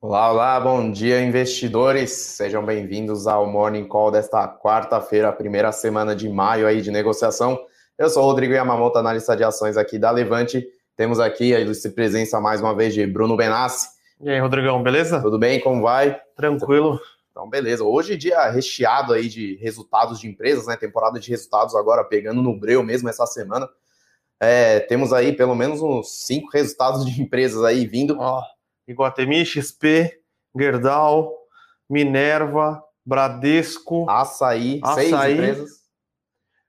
Olá, olá, bom dia, investidores. Sejam bem-vindos ao Morning Call desta quarta-feira, primeira semana de maio aí de negociação. Eu sou o Rodrigo Yamamoto, analista de ações aqui da Levante. Temos aqui a ilustre presença mais uma vez de Bruno Benassi. E aí, Rodrigão, beleza? Tudo bem? Como vai? Tranquilo. Então, beleza. Hoje dia recheado aí de resultados de empresas, né? Temporada de resultados agora pegando no breu mesmo essa semana. É, temos aí pelo menos uns cinco resultados de empresas aí vindo. Ó, Iguatemi, XP, Gerdau, Minerva, Bradesco, Açaí, seis Açaí. empresas.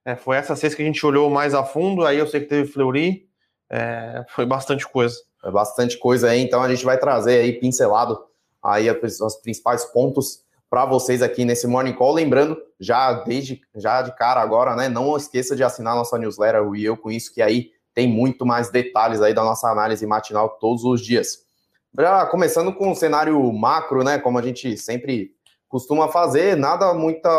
É, foi essas seis que a gente olhou mais a fundo. Aí eu sei que teve Fleury, é, foi bastante coisa. É bastante coisa aí, então a gente vai trazer aí pincelado aí os principais pontos para vocês aqui nesse Morning Call. Lembrando, já desde já de cara agora, né? Não esqueça de assinar nossa newsletter, o E Eu Com Isso, que aí tem muito mais detalhes aí da nossa análise matinal todos os dias. Já começando com o cenário macro, né? Como a gente sempre costuma fazer, nada muita.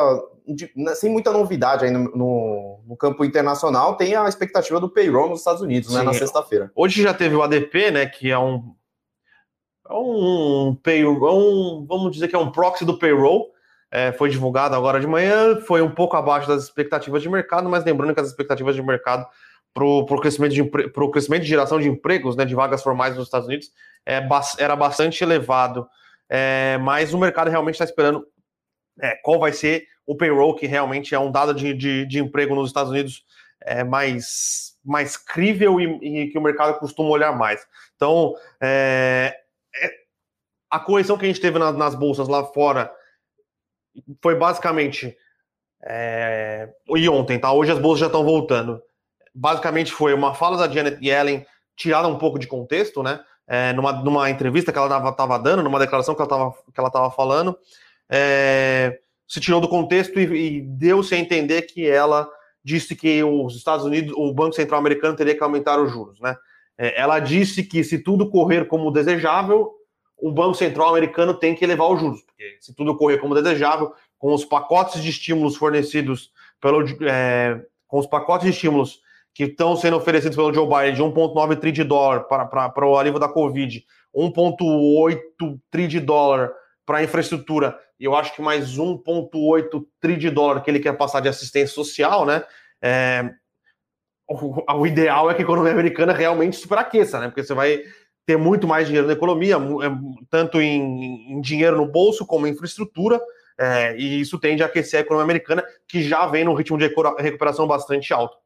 de- sem muita novidade aí no, no- no campo internacional, tem a expectativa do payroll nos Estados Unidos, né? Sim. Na sexta-feira. Hoje já teve o ADP, né? Que é um. É um payroll, é um, vamos dizer que é um proxy do payroll. É, foi divulgado agora de manhã, foi um pouco abaixo das expectativas de mercado, mas lembrando que as expectativas de mercado para o crescimento, de crescimento de geração de empregos, né, de vagas formais nos Estados Unidos, é, era bastante elevado. É, mas o mercado realmente está esperando é, qual vai ser o payroll, que realmente é um dado de, de, de emprego nos Estados Unidos é, mais, mais crível e, e que o mercado costuma olhar mais. Então, é, a correção que a gente teve na- nas bolsas lá fora foi basicamente. e ontem, tá? Hoje as bolsas já estão voltando. Basicamente foi uma fala da Janet Yellen tirada um pouco de contexto, né? É, numa, numa entrevista que ela estava dando, numa declaração que ela estava falando, é, se tirou do contexto e, e deu-se a entender que ela disse que os Estados Unidos, o Banco Central Americano teria que aumentar os juros, né? É, ela disse que se tudo correr como desejável, o Banco Central Americano tem que elevar os juros, porque se tudo correr como desejável, com os pacotes de estímulos fornecidos pelo, é, com os pacotes de estímulos que estão sendo oferecidos pelo Joe Biden de 1,9 tri de dólar para, o alívio da Covid, 1,8 tri de dólar para a infraestrutura, e eu acho que mais 1,8 tri de dólar que ele quer passar de assistência social, né? É, o, o ideal é que a economia americana realmente superaqueça, né? Porque você vai ter muito mais dinheiro na economia, é, tanto em, em dinheiro no bolso como em infraestrutura, é, e isso tende a aquecer a economia americana, que já vem num ritmo de recuperação bastante alto.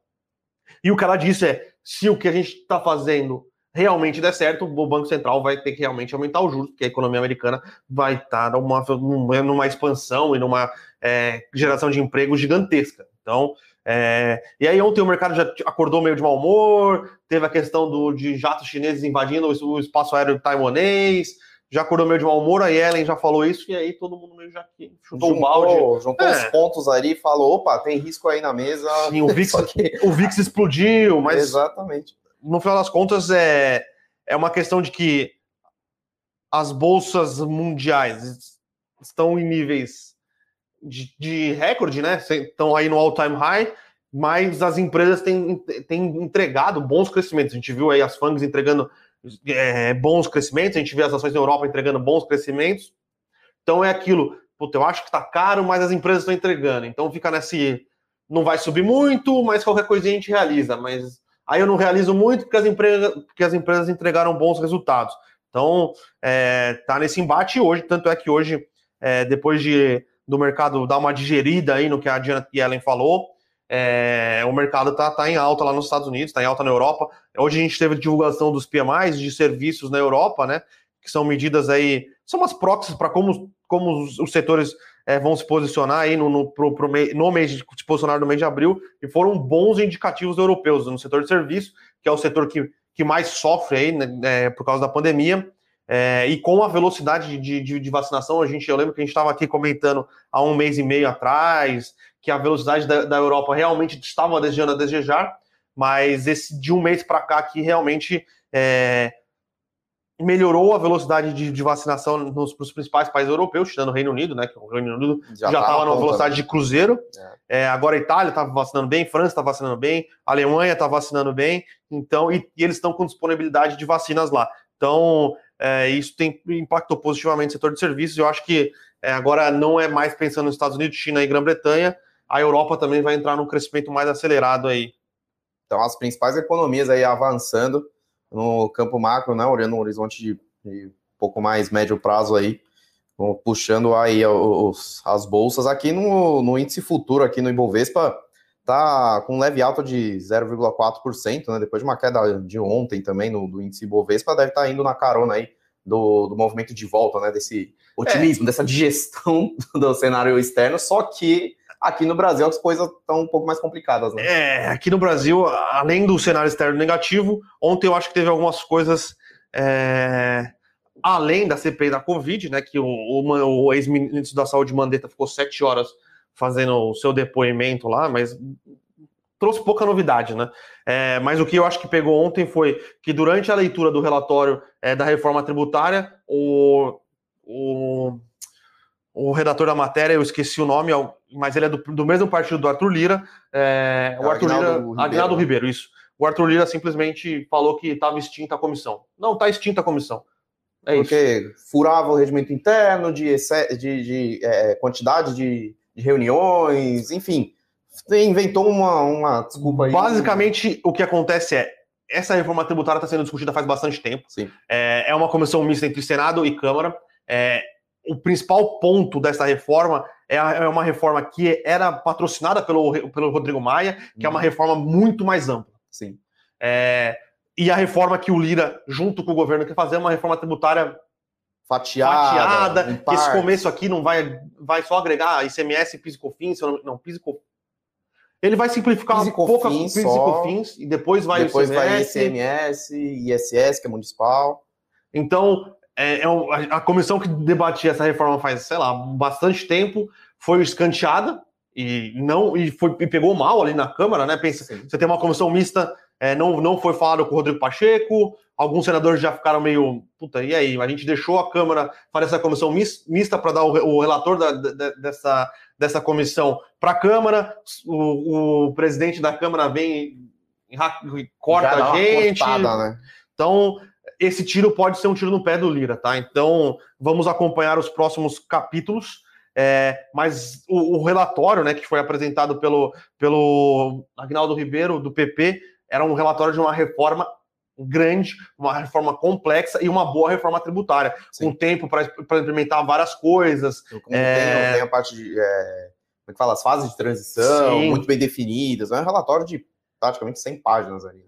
E o que ela disse é: se o que a gente está fazendo realmente der certo, o Banco Central vai ter que realmente aumentar os juros, porque a economia americana vai estar numa, numa, numa expansão e numa é, geração de emprego gigantesca. Então, é, e aí ontem o mercado já acordou meio de mau humor, teve a questão do, de jatos chineses invadindo o, o espaço aéreo taiwanês, já acordou meio de mau humor, a Yellen já falou isso, e aí todo mundo meio já que chutou o balde. Juntou, É. os pontos ali e falou: opa, tem risco aí na mesa. Sim, o VIX, que- o VIX explodiu, mas Exatamente. no final das contas, é, é uma questão de que as bolsas mundiais estão em níveis de, de recorde, né? Estão aí no all-time high, mas as empresas têm, têm entregado bons crescimentos. A gente viu aí as FANGs entregando é, bons crescimentos, a gente vê as ações na Europa entregando bons crescimentos. Então é aquilo, puta, eu acho que está caro, mas as empresas estão entregando. Então fica nesse. Não vai subir muito, mas qualquer coisinha a gente realiza. Mas Aí eu não realizo muito porque as empresas, porque as empresas entregaram bons resultados. Então, é, tá nesse embate hoje, tanto é que hoje, é, depois de, do mercado dar uma digerida aí no que a Janet Yellen falou, é, o mercado tá, tá em alta lá nos Estados Unidos, tá em alta na Europa. Hoje a gente teve divulgação dos PMIs de serviços na Europa, né? Que são medidas aí, são umas proxies para como, como os, os setores é, vão se posicionar aí no, no, pro, pro mei, no mês de se posicionar no mês de abril, e foram bons indicativos europeus no setor de serviço, que é o setor que, que mais sofre aí, né, por causa da pandemia. É, e com a velocidade de, de, de, vacinação, a gente, eu lembro que a gente estava aqui comentando há um mês e meio atrás que a velocidade da, da Europa realmente estava desejando a desejar, mas esse de um mês para cá que realmente é, melhorou a velocidade de, de vacinação nos, nos, principais países europeus, tirando o Reino Unido, né? Que o Reino Unido já estava numa velocidade de cruzeiro. É. É, agora a Itália está vacinando bem, França está vacinando bem, a Alemanha está vacinando bem, então, e, e eles estão com disponibilidade de vacinas lá. Então, é, isso tem impactou positivamente o setor de serviços. Eu acho que é, agora não é mais pensando nos Estados Unidos, China e Grã-Bretanha, a Europa também vai entrar num crescimento mais acelerado aí. Então, as principais economias aí avançando no campo macro, né, olhando um horizonte de, de pouco mais médio prazo aí, puxando aí os, as bolsas aqui no, no índice futuro aqui no Ibovespa, tá com um leve alta de 0,4%, né? Depois de uma queda de ontem também no do índice Bovespa, deve estar tá indo na carona aí do, do movimento de volta, né? Desse otimismo, é. dessa digestão do cenário externo, só que aqui no Brasil as coisas estão um pouco mais complicadas, né? É, aqui no Brasil, além do cenário externo negativo, ontem eu acho que teve algumas coisas. É, além da CPI da Covid, né? Que o, o, o ex-ministro da Saúde Mandetta ficou sete horas fazendo o seu depoimento lá, mas trouxe pouca novidade, né? É, mas o que eu acho que pegou ontem foi que durante a leitura do relatório é, da reforma tributária, o, o, o, redator da matéria, eu esqueci o nome, mas ele é do, do mesmo partido do Arthur Lira, é, o Arthur Aguinaldo Lira, Ribeiro. Ribeiro, isso. O Arthur Lira simplesmente falou que estava extinta a comissão. Não, está extinta a comissão. É Porque isso. furava o regimento interno de, de, de é, quantidade de de reuniões, enfim, inventou uma, uma desculpa aí. Basicamente, o que acontece é, essa reforma tributária está sendo discutida faz bastante tempo. Sim. É, é uma comissão mista entre Senado e Câmara. É, o principal ponto dessa reforma é, é, uma reforma que era patrocinada pelo, pelo Rodrigo Maia, que é uma uhum. reforma muito mais ampla. Sim. É, e a reforma que o Lira, junto com o governo, quer fazer é uma reforma tributária fatiada. fatiada esse começo aqui não vai, vai só agregar ICMS, PIS e COFINS, não, PIS e COFINS. Ele vai simplificar um pouco PIS e COFINS e depois vai depois ICMS. vai ICMS, ISS, que é municipal. Então, é, é, a comissão que debatia essa reforma faz, sei lá, bastante tempo, foi escanteada e não e, foi, e pegou mal ali na Câmara, né? Pensa, Sim. você tem uma comissão mista, é, não, não foi falado com o Rodrigo Pacheco, Alguns senadores já ficaram meio, puta, e aí? A gente deixou a Câmara fazer essa comissão mista para dar o, o relator da, da, dessa, dessa comissão para a Câmara. O, o, presidente da Câmara vem e corta a gente. Cortada, né? Então, esse tiro pode ser um tiro no pé do Lira, tá? Então, vamos acompanhar os próximos capítulos. É, mas o, o, relatório, né, que foi apresentado pelo, pelo Agnaldo Ribeiro, do PP, era um relatório de uma reforma grande, uma reforma complexa e uma boa reforma tributária, Sim. com tempo para implementar várias coisas. Como é... tem, tem, a parte de. É, como é que fala? As fases de transição, Sim. muito bem definidas. É um relatório de praticamente 100 páginas ali.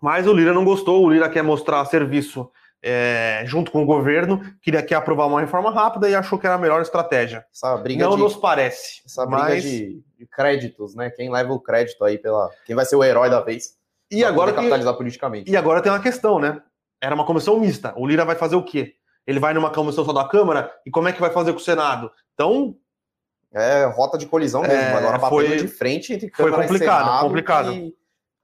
Mas o Lira não gostou, o Lira quer mostrar serviço é, junto com o governo, queria quer aprovar uma reforma rápida e achou que era a melhor estratégia. Essa briga não de, nos parece. Essa briga mas... de, de créditos, né? Quem leva o crédito aí pela. Quem vai ser o herói da vez? E agora capitalizar tem, politicamente. E agora tem uma questão, né? Era uma comissão mista. O Lira vai fazer o quê? Ele vai numa comissão só da Câmara e como é que vai fazer com o Senado? Então. É rota de colisão mesmo. É, agora batendo foi, de frente entre Câmara foi complicado, e Senado. complicado. E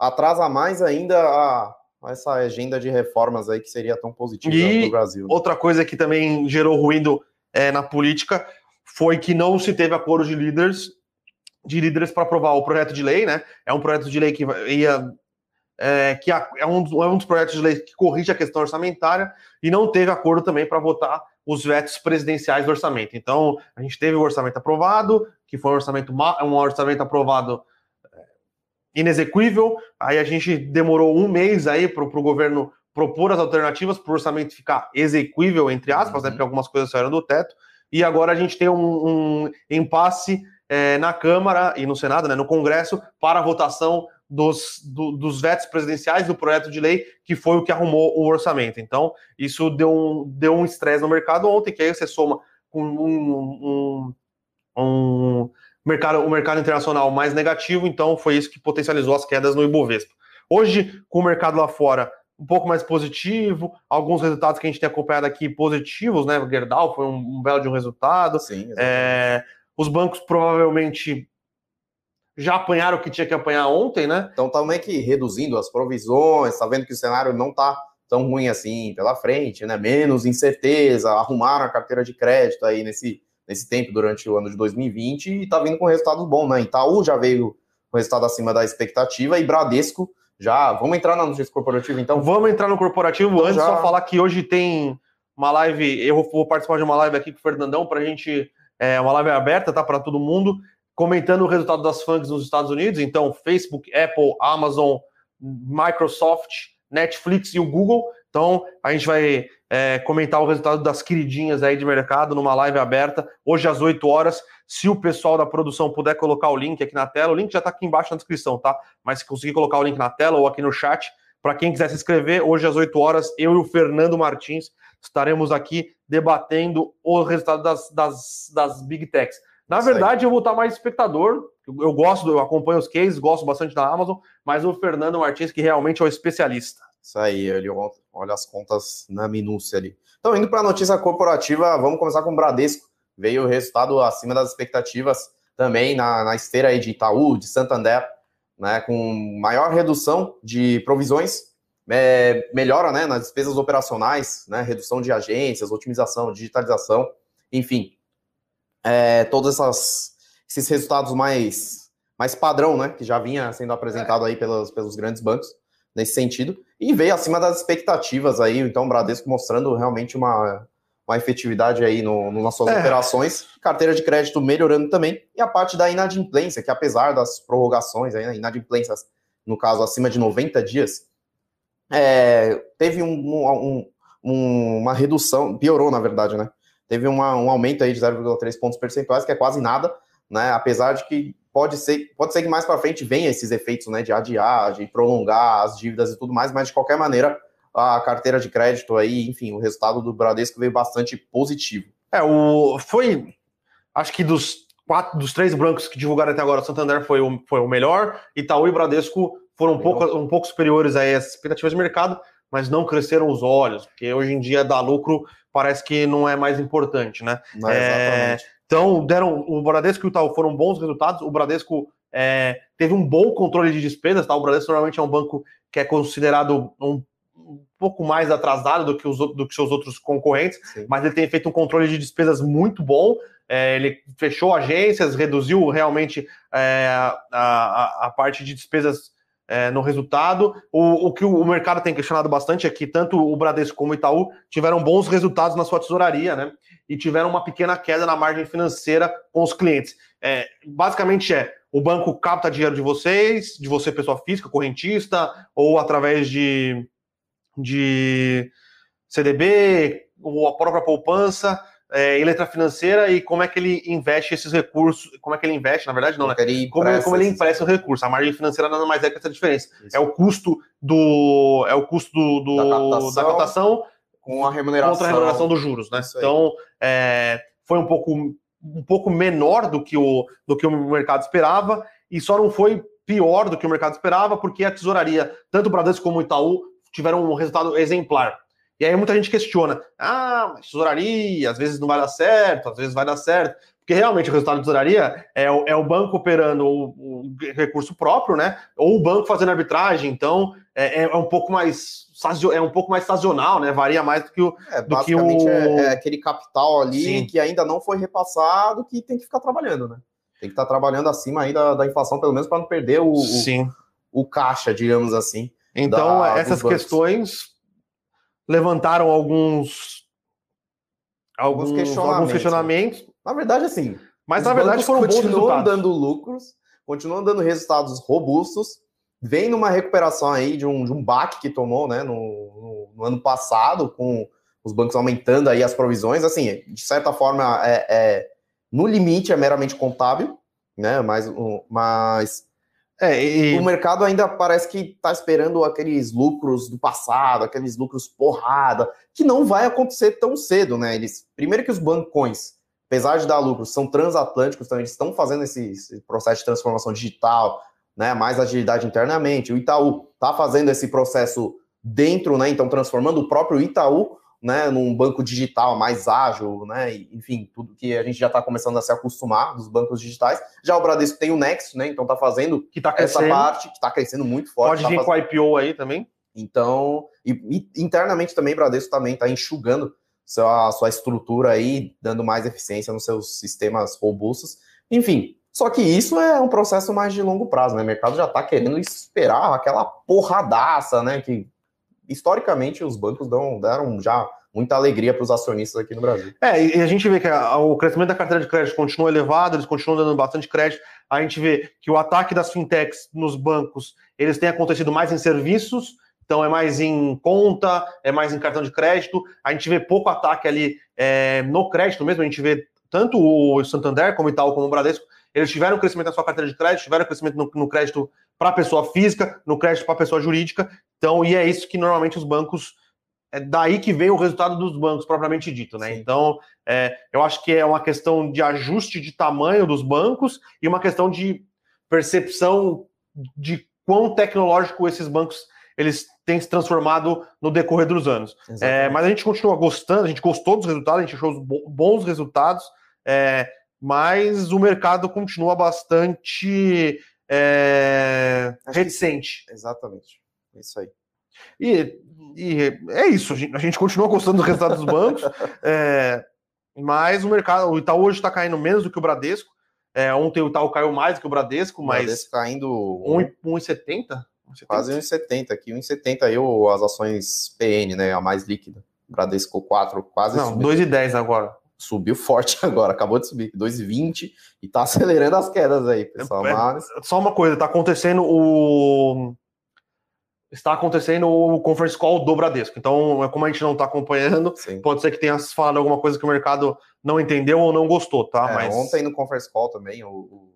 atrasa mais ainda a, essa agenda de reformas aí que seria tão positiva para o Brasil. Né? Outra coisa que também gerou ruído é, na política foi que não se teve acordo de líderes de líderes para aprovar o projeto de lei, né? É um projeto de lei que ia é, que é um, é um dos projetos de lei que corrige a questão orçamentária e não teve acordo também para votar os vetos presidenciais do orçamento. Então, a gente teve o orçamento aprovado, que foi um orçamento, um orçamento aprovado inexequível, aí a gente demorou um mês aí para o governo propor as alternativas para o orçamento ficar exequível, entre aspas, né, uhum. né, porque algumas coisas saíram do teto, e agora a gente tem um, um impasse é, na Câmara e no Senado, né, no Congresso, para a votação dos, do, dos vetos presidenciais do projeto de lei, que foi o que arrumou o orçamento. Então, isso deu um deu um estresse no mercado ontem, que aí você soma com um, um, um mercado, o mercado internacional mais negativo, então foi isso que potencializou as quedas no Ibovespa. Hoje, com o mercado lá fora um pouco mais positivo, alguns resultados que a gente tem acompanhado aqui positivos, né? Gerdau foi um, um belo de um resultado. Sim, é, os bancos provavelmente já apanharam o que tinha que apanhar ontem, né? Então tá meio que reduzindo as provisões, tá vendo que o cenário não tá tão ruim assim pela frente, né? Menos incerteza, arrumaram a carteira de crédito aí nesse, nesse tempo durante o ano de 2020 e tá vindo com resultados bons, né? Itaú já veio com resultado acima da expectativa e Bradesco Já, vamos entrar na notícia corporativa, então? Vamos entrar no corporativo. Então Antes, já- só falar que hoje tem uma live. Eu vou participar de uma live aqui com o Fernandão para a gente. É uma live aberta, tá? Para todo mundo, comentando o resultado das FANGs nos Estados Unidos. Então, Facebook, Apple, Amazon, Microsoft, Netflix e o Google. Então, a gente vai é, comentar o resultado das queridinhas aí de mercado numa live aberta, hoje às 8 horas. Se o pessoal da produção puder colocar o link aqui na tela, o link já está aqui embaixo na descrição, tá? Mas se conseguir colocar o link na tela ou aqui no chat, para quem quiser se inscrever, hoje às 8 horas, eu e o Fernando Martins estaremos aqui debatendo o resultado das, das, das Big Techs. Na verdade, eu vou estar mais espectador. Eu, eu gosto, eu acompanho os cases, gosto bastante da Amazon, mas o Fernando Martins, que realmente é o especialista. Isso aí, ele olha as contas na minúcia ali. Então, indo para a notícia corporativa, vamos começar com o Bradesco. Veio o resultado acima das expectativas também na, na esteira aí de Itaú, de Santander, né, com maior redução de provisões, é, melhora né, nas despesas operacionais, né, redução de agências, otimização, digitalização, enfim, é, todos essas, esses resultados mais, mais padrão, né, que já vinha sendo apresentado aí pelos, pelos grandes bancos nesse sentido, e veio acima das expectativas aí, então o Bradesco mostrando realmente uma, uma efetividade aí no, no, nas suas É. operações, carteira de crédito melhorando também, e a parte da inadimplência, que apesar das prorrogações, aí, né, inadimplências, no caso, acima de 90 dias, é, teve um, um- um- uma redução, piorou na verdade, né? Teve uma- um aumento aí de 0,3 pontos percentuais, que é quase nada, né? Apesar de que pode ser, pode ser que mais para frente venha esses efeitos, né? De adiar, de prolongar as dívidas e tudo mais, mas de qualquer maneira, a carteira de crédito aí, enfim, o resultado do Bradesco veio bastante positivo. É, o, foi. Acho que dos quatro, dos três brancos que divulgaram até agora, o Santander foi o, foi o melhor, Itaú e Bradesco foram um pouco, um pouco superiores aí às expectativas de mercado, mas não cresceram os olhos, porque hoje em dia dar lucro parece que não é mais importante, né? Né? É, Exatamente. Então, deram o Bradesco e o Itaú foram bons resultados. O Bradesco é, teve um bom controle de despesas, tá? O Bradesco normalmente é um banco que é considerado um, um pouco mais atrasado do que, os, do que seus outros concorrentes Sim. mas ele tem feito um controle de despesas muito bom. É, ele fechou agências, reduziu realmente é, a, a- a parte de despesas é, no resultado. O, o que o mercado tem questionado bastante é que tanto o Bradesco como o Itaú tiveram bons resultados na sua tesouraria, né? E tiveram uma pequena queda na margem financeira com os clientes. É, basicamente é o banco capta dinheiro de vocês, de você, pessoa física, correntista, ou através de, de CDB, ou a própria poupança, é, e letra financeira, e como é que ele investe esses recursos, como é que ele investe, na verdade, não, né? Como, empresta como ele empresta o recurso. A margem financeira nada mais é que essa diferença. Isso. É o custo do. É o custo do, do- Da captação, com a remuneração. contra a remuneração dos juros, né? Então, é, foi um pouco, um pouco menor do que, o, do que o mercado esperava, e só não foi pior do que o mercado esperava, porque a tesouraria, tanto o Bradesco como o Itaú, tiveram um resultado exemplar. E aí muita gente questiona: ah, mas tesouraria, às vezes não vai dar certo, às vezes vai dar certo. Porque realmente o resultado de tesouraria é, o- é o banco operando o, o recurso próprio, né? Ou o banco fazendo arbitragem, então é, é um pouco mais é um pouco mais sazonal, né? Varia mais do que o, É, do que basicamente o- é, é aquele capital ali Sim. que ainda não foi repassado que tem que ficar trabalhando, né? Tem que estar trabalhando acima aí da, da inflação, pelo menos para não perder o, o, Sim. o caixa, digamos assim. Então, da- essas questões levantaram alguns Alguns alguns, questionamentos, alguns questionamentos, Na verdade, assim, mas na verdade foram bons continuam resultados. dando lucros, continuam dando resultados robustos, vem numa recuperação aí de um, de um baque que tomou, né, no, no- no ano passado, com os bancos aumentando aí as provisões, assim, de certa forma, é, é- no limite é meramente contábil, né, mas, mas É, e, o mercado ainda parece que está esperando aqueles lucros do passado, aqueles lucros porrada, que não vai acontecer tão cedo, né? Eles, primeiro que os bancões, apesar de dar lucros, são transatlânticos, então eles estão fazendo esse, esse processo de transformação digital, né? Mais agilidade internamente. O Itaú está fazendo esse processo dentro, né? Então transformando o próprio Itaú, né? Num banco digital mais ágil, né? Enfim, tudo que a gente já está começando a se acostumar dos bancos digitais. Já o Bradesco tem o Next, né? Então está fazendo que tá essa parte que está crescendo muito forte. Pode tá vir faz- com o IPO aí também. Então, e, e internamente também, Bradesco também está enxugando sua, sua estrutura aí, dando mais eficiência nos seus sistemas robustos. Enfim, Só que isso é um processo mais de longo prazo, né? O mercado já está querendo esperar aquela porradaça, né? Que historicamente os bancos dão, deram já muita alegria para os acionistas aqui no Brasil. É, e a gente vê que a, o crescimento da carteira de crédito continua elevado, eles continuam dando bastante crédito. A gente vê que o ataque das fintechs nos bancos, eles têm acontecido mais em serviços, então é mais em conta, é mais em cartão de crédito. A gente vê pouco ataque ali é, no crédito mesmo, a gente vê tanto o Santander como o Itaú como o Bradesco, eles tiveram crescimento na sua carteira de crédito, tiveram crescimento no, no crédito para pessoa física, no crédito para pessoa jurídica. Então, e é isso que normalmente os bancos é daí que vem o resultado dos bancos, propriamente dito, né? Sim. Então, é, eu acho que é uma questão de ajuste de tamanho dos bancos e uma questão de percepção de quão tecnológico esses bancos eles têm se transformado no decorrer dos anos. É, mas a gente continua gostando, a gente gostou dos resultados, a gente achou bons resultados, é, mas o mercado continua bastante é, reticente. Exatamente. É isso aí. E, e, é isso, a gente, a gente, continua gostando dos resultados dos bancos, é, mas o mercado, o Itaú hoje está caindo menos do que o Bradesco. É, ontem o Itaú caiu mais do que o Bradesco, mas. O Bradesco caindo. 1,70? Quase 1,70 aqui, 1,70 eu as ações PN, né? A mais líquida. Bradesco 4, quase. Não, 2,10 agora. Subiu forte agora, acabou de subir, 2,20 e tá acelerando as quedas aí, pessoal. É, mas... Só uma coisa, tá acontecendo o está acontecendo o conference call do Bradesco. Então, é como a gente não está acompanhando, Sim. pode ser que tenha falado alguma coisa que o mercado não entendeu ou não gostou, tá? É, Mas ontem no conference call também o,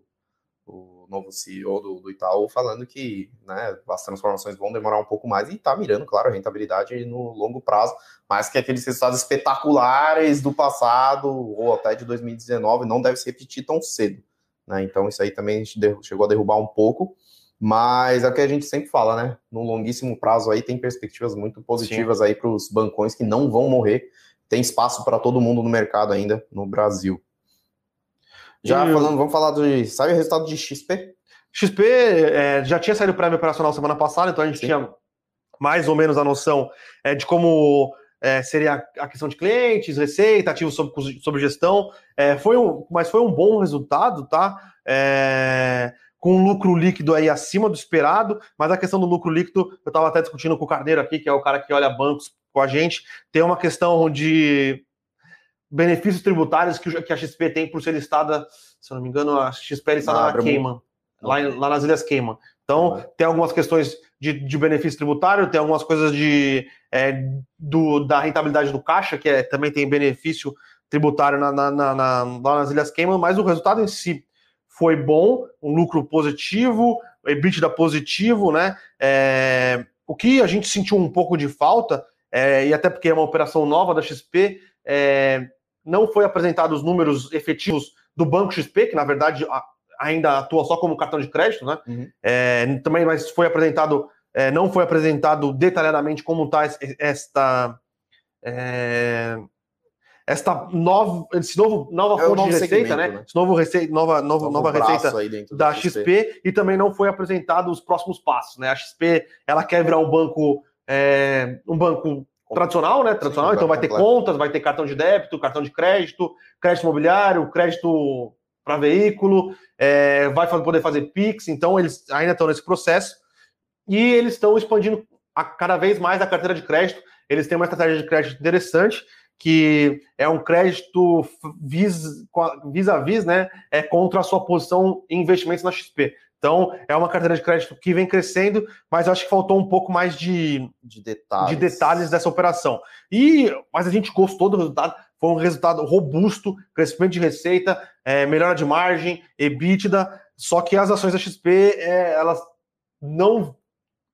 o, novo CEO do, do, Itaú falando que né, as transformações vão demorar um pouco mais e está mirando, claro, a rentabilidade no longo prazo, mas que aqueles resultados espetaculares do passado ou até de 2019 não deve se repetir tão cedo. Né? Então, isso aí também chegou a derrubar um pouco. Mas é o que a gente sempre fala, né? No longuíssimo prazo aí tem perspectivas muito positivas Sim. aí para os bancões que não vão morrer. Tem espaço para todo mundo no mercado ainda no Brasil. Já e falando, vamos falar de. Sabe o resultado de XP? XP é, já tinha saído o prémio operacional semana passada, então a gente Sim. tinha mais ou menos a noção é, de como é, seria a questão de clientes, receita, ativos sobre, sobre gestão. É, foi um, mas foi um bom resultado, tá? É, com um lucro líquido aí acima do esperado, mas a questão do lucro líquido, eu estava até discutindo com o Carneiro aqui, que é o cara que olha bancos com a gente, tem uma questão de benefícios tributários que a XP tem por ser listada, se eu não me engano, a XP está na Cayman, lá, lá, nas Ilhas Cayman. Então, tem algumas questões de, de, benefício tributário, tem algumas coisas de, é, do, da rentabilidade do caixa, que é, também tem benefício tributário na, na, na, lá nas Ilhas Cayman, mas o resultado em si foi bom, um lucro positivo, EBITDA positivo, né? É, o que a gente sentiu um pouco de falta, é, e até porque é uma operação nova da XP, é, não foi apresentado os números efetivos do Banco XP, que na verdade ainda atua só como cartão de crédito, né? Uhum. É, também, mas foi apresentado, é, não foi apresentado detalhadamente como está esta é, esta nova, esse novo, nova é fonte de receita, né? né? Esse novo receita, nova, nova, nova receita da XP. XP. e também não foi apresentado os próximos passos, né? A XP ela quer virar um banco, é, um banco tradicional, né? Tradicional, Sim, então vai ter completo. contas, vai ter cartão de débito, cartão de crédito, crédito imobiliário, crédito para veículo, é, vai poder fazer Pix, então eles ainda estão nesse processo e eles estão expandindo a, cada vez mais a carteira de crédito. Eles têm uma estratégia de crédito interessante que é um crédito vis, vis a vis, né, é contra a sua posição em investimentos na XP. Então, é uma carteira de crédito que vem crescendo, mas acho que faltou um pouco mais de, de, detalhes. de detalhes dessa operação. E, mas a gente gostou do resultado, foi um resultado robusto, crescimento de receita, é, melhora de margem, EBITDA, só que as ações da XP, é, elas não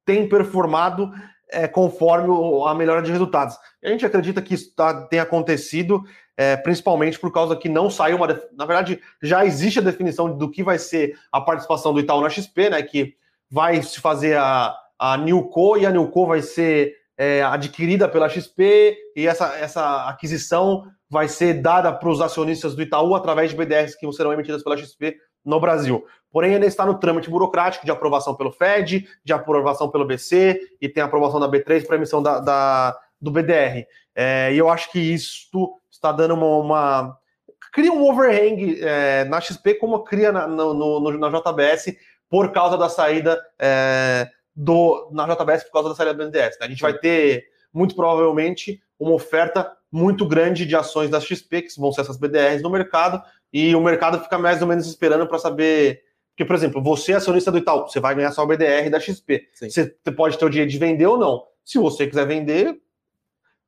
têm performado é, conforme a melhora de resultados. a gente acredita que isso tá, tem acontecido é, principalmente por causa que não saiu uma. Na verdade, já existe a definição do que vai ser a participação do Itaú na XP, né? Que vai se fazer a, a Newco e a Newco vai ser é, adquirida pela XP e essa, essa aquisição vai ser dada para os acionistas do Itaú através de BDRs que serão emitidas pela XP no Brasil. Porém, ainda está no trâmite burocrático de aprovação pelo FED, de aprovação pelo BC e tem aprovação da B3 para emissão da, da, do BDR. É, e eu acho que isso está dando uma, uma, cria um overhang é, na XP como cria na, no, no, na JBS por causa da saída é, do na JBS por causa da saída do BNDES. Né? A gente vai ter muito provavelmente uma oferta muito grande de ações da XP, que vão ser essas BDRs no mercado, e o mercado fica mais ou menos esperando para saber. Porque, por exemplo, você é acionista do Itaú, você vai ganhar só o BDR da XP. Sim. Você pode ter o direito de vender ou não. Se você quiser vender,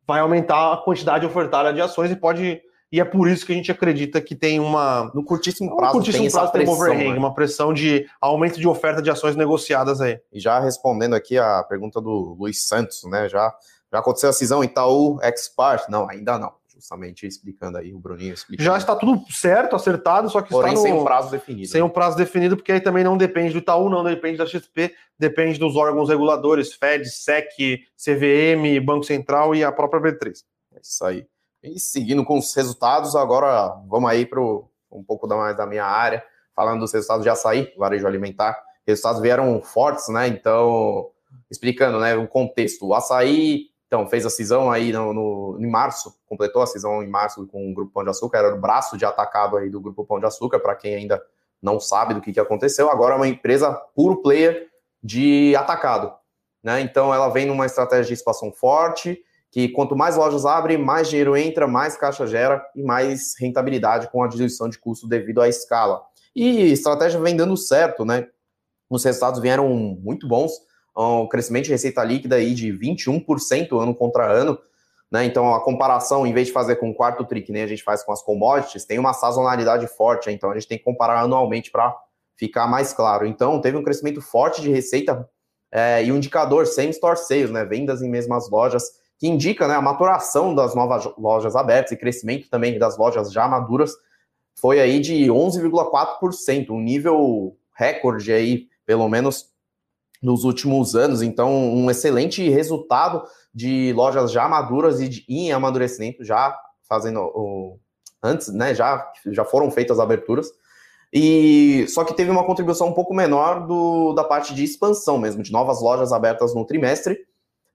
vai aumentar a quantidade ofertada de ações e pode. E é por isso que a gente acredita que tem uma. No curtíssimo prazo, no curtíssimo tem prazo tem pressão, overhang, né? uma pressão de aumento de oferta de ações negociadas aí. E já respondendo aqui a pergunta do Luiz Santos, né? Já, já aconteceu a cisão Itaú Expart? Não, ainda não justamente explicando aí, o Bruninho explicando. Já está tudo certo, acertado, só que Porém, está no... sem um prazo definido. Sem um prazo definido, porque aí também não depende do Itaú, não depende da XP, depende dos órgãos reguladores, FED, SEC, CVM, Banco Central e a própria B3. É isso aí. E seguindo com os resultados, agora vamos aí para um pouco mais da minha área, falando dos resultados de açaí, varejo alimentar. Resultados vieram fortes, né? Então, explicando né, o contexto. O açaí então, fez a cisão aí no, no, em março, completou a cisão em março com o Grupo Pão de Açúcar, era o braço de atacado aí do Grupo Pão de Açúcar, para quem ainda não sabe do que, que aconteceu. Agora é uma empresa puro player de atacado. Né? Então, ela vem numa estratégia de expansão forte, que quanto mais lojas abre, mais dinheiro entra, mais caixa gera e mais rentabilidade com a diminuição de custo devido à escala. E estratégia vem dando certo, né? Os resultados vieram muito bons um crescimento de receita líquida aí de 21% ano contra ano. Né? Então, a comparação, em vez de fazer com o quarto tri, que nem a gente faz com as commodities, tem uma sazonalidade forte. Então, a gente tem que comparar anualmente para ficar mais claro. Então, teve um crescimento forte de receita é, e um indicador same-store sales, né? vendas em mesmas lojas, que indica né, a maturação das novas lojas abertas e crescimento também das lojas já maduras, foi aí de 11,4%, um nível recorde aí, pelo menos nos últimos anos. Então, um excelente resultado de lojas já maduras e de, em amadurecimento, já fazendo o, antes, né? Já, já foram feitas as aberturas. E só que teve uma contribuição um pouco menor do, da parte de expansão mesmo, de novas lojas abertas no trimestre,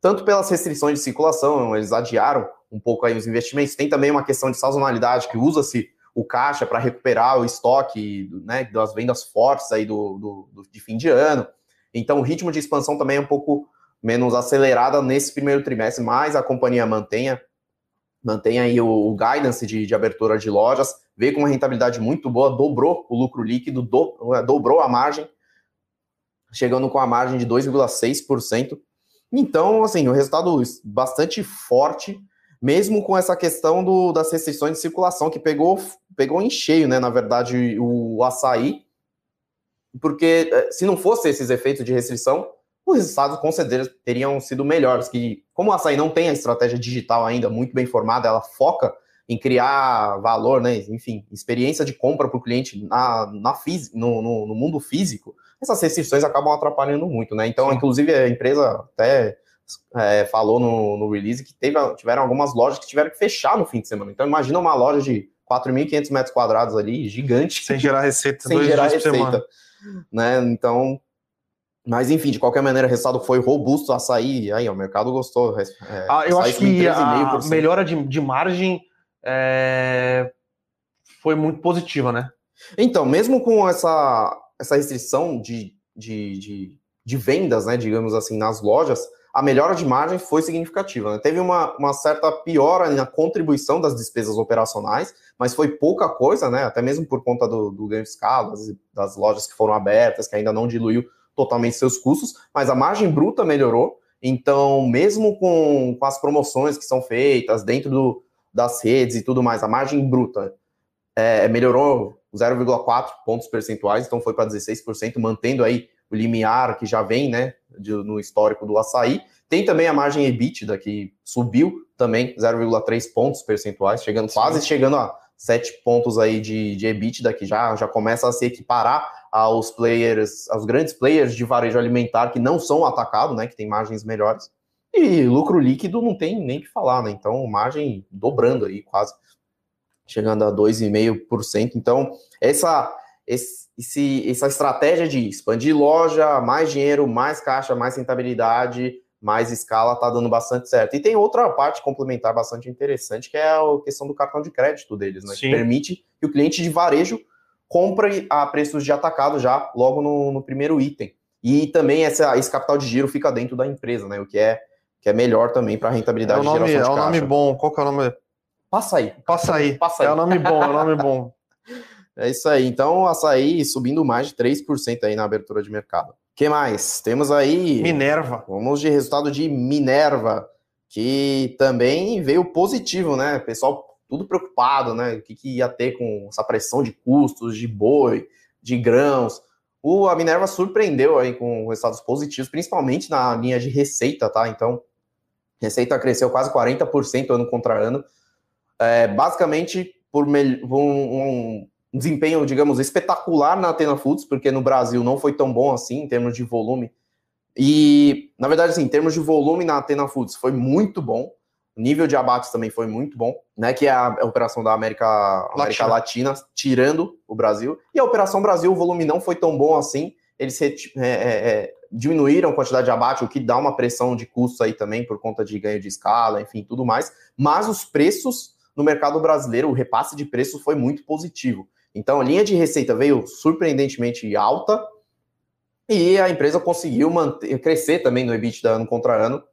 tanto pelas restrições de circulação, eles adiaram um pouco aí os investimentos. Tem também uma questão de sazonalidade que usa-se o caixa para recuperar o estoque né, das vendas fortes aí do, do, do, de fim de ano. Então, o ritmo de expansão também é um pouco menos acelerada nesse primeiro trimestre, mas a companhia mantenha, mantenha aí o, o guidance de, de, abertura de lojas, veio com uma rentabilidade muito boa, dobrou o lucro líquido, do, é, dobrou a margem, chegando com a margem de 2,6%. Então, assim, o resultado bastante forte, mesmo com essa questão do, das restrições de circulação, que pegou, pegou em cheio, né? Na verdade, o açaí porque eh, se não fosse esses efeitos de restrição, os resultados com certeza teriam sido melhores. Que como a açaí não tem a estratégia digital ainda muito bem formada, ela foca em criar valor, né? Enfim, experiência de compra para o cliente na, na no, no, no, mundo físico, essas restrições acabam atrapalhando muito, né? Então, inclusive, a empresa até é, falou no, no release que teve, tiveram algumas lojas que tiveram que fechar no fim de semana. Então, imagina uma loja de 4.500 metros quadrados ali, gigante. Sem gerar receita. Sem gerar receita né? Então, mas enfim, de qualquer maneira, o resultado foi robusto, açaí, aí o mercado gostou. É, ah, eu acho que a melhora de, de margem é, foi muito positiva, né? Então, mesmo com essa, essa restrição de, de, de, de vendas, né, digamos assim, nas lojas, a melhora de margem foi significativa. Né? Teve uma, uma certa piora na contribuição das despesas operacionais, mas foi pouca coisa, né? até mesmo por conta do, do ganho de escala, das, das lojas que foram abertas, que ainda não diluiu totalmente seus custos, mas a margem bruta melhorou. Então, mesmo com, com as promoções que são feitas dentro do, das redes e tudo mais, a margem bruta é, melhorou 0,4 pontos percentuais, então foi para 16%, mantendo aí o limiar que já vem, né, de, no histórico do açaí. Tem também a margem EBITDA, que subiu também 0,3 pontos percentuais, chegando Sim. quase chegando a 7 pontos aí de, de EBITDA, que já, já começa a se equiparar aos players, aos grandes players de varejo alimentar que não são atacados, né, que tem margens melhores. E lucro líquido não tem nem que falar, né? Então, margem dobrando aí, quase chegando a 2,5%. Então, essa esse, essa estratégia de expandir loja, mais dinheiro, mais caixa, mais rentabilidade, mais escala está dando bastante certo. E tem outra parte complementar bastante interessante, que é a questão do cartão de crédito deles, né? Sim. Que permite que o cliente de varejo compre a preços de atacado já logo no, no primeiro item. E também essa, esse capital de giro fica dentro da empresa, né? O que é, que é melhor também para a rentabilidade é o nome, de geração de É o nome bom. Qual que é o nome? Passa aí. Passa aí. Passa aí. É o nome bom, é o nome bom. É isso aí. Então, açaí subindo mais de 3% aí na abertura de mercado. que mais? Temos aí. Minerva. Vamos de resultado de Minerva, que também veio positivo, né? Pessoal tudo preocupado, né? O que, que ia ter com essa pressão de custos, de boi, de grãos. O, a Minerva surpreendeu aí com resultados positivos, principalmente na linha de receita, tá? Então, receita cresceu quase 40% ano contra ano. É, basicamente, por um, um, desempenho, digamos, espetacular na Atena Foods, porque no Brasil não foi tão bom assim em termos de volume. E, na verdade, assim, em termos de volume na Atena Foods foi muito bom. O nível de abates também foi muito bom, né? Que é a, operação da América, América Latina. Latina. tirando o Brasil. E a operação Brasil, o volume não foi tão bom assim. Eles é, é, é, diminuíram a quantidade de abate, o que dá uma pressão de custo aí também por conta de ganho de escala, enfim, tudo mais. Mas os preços no mercado brasileiro, o repasse de preços foi muito positivo. Então, a linha de receita veio surpreendentemente alta e a empresa conseguiu manter, crescer também no EBITDA ano contra ano,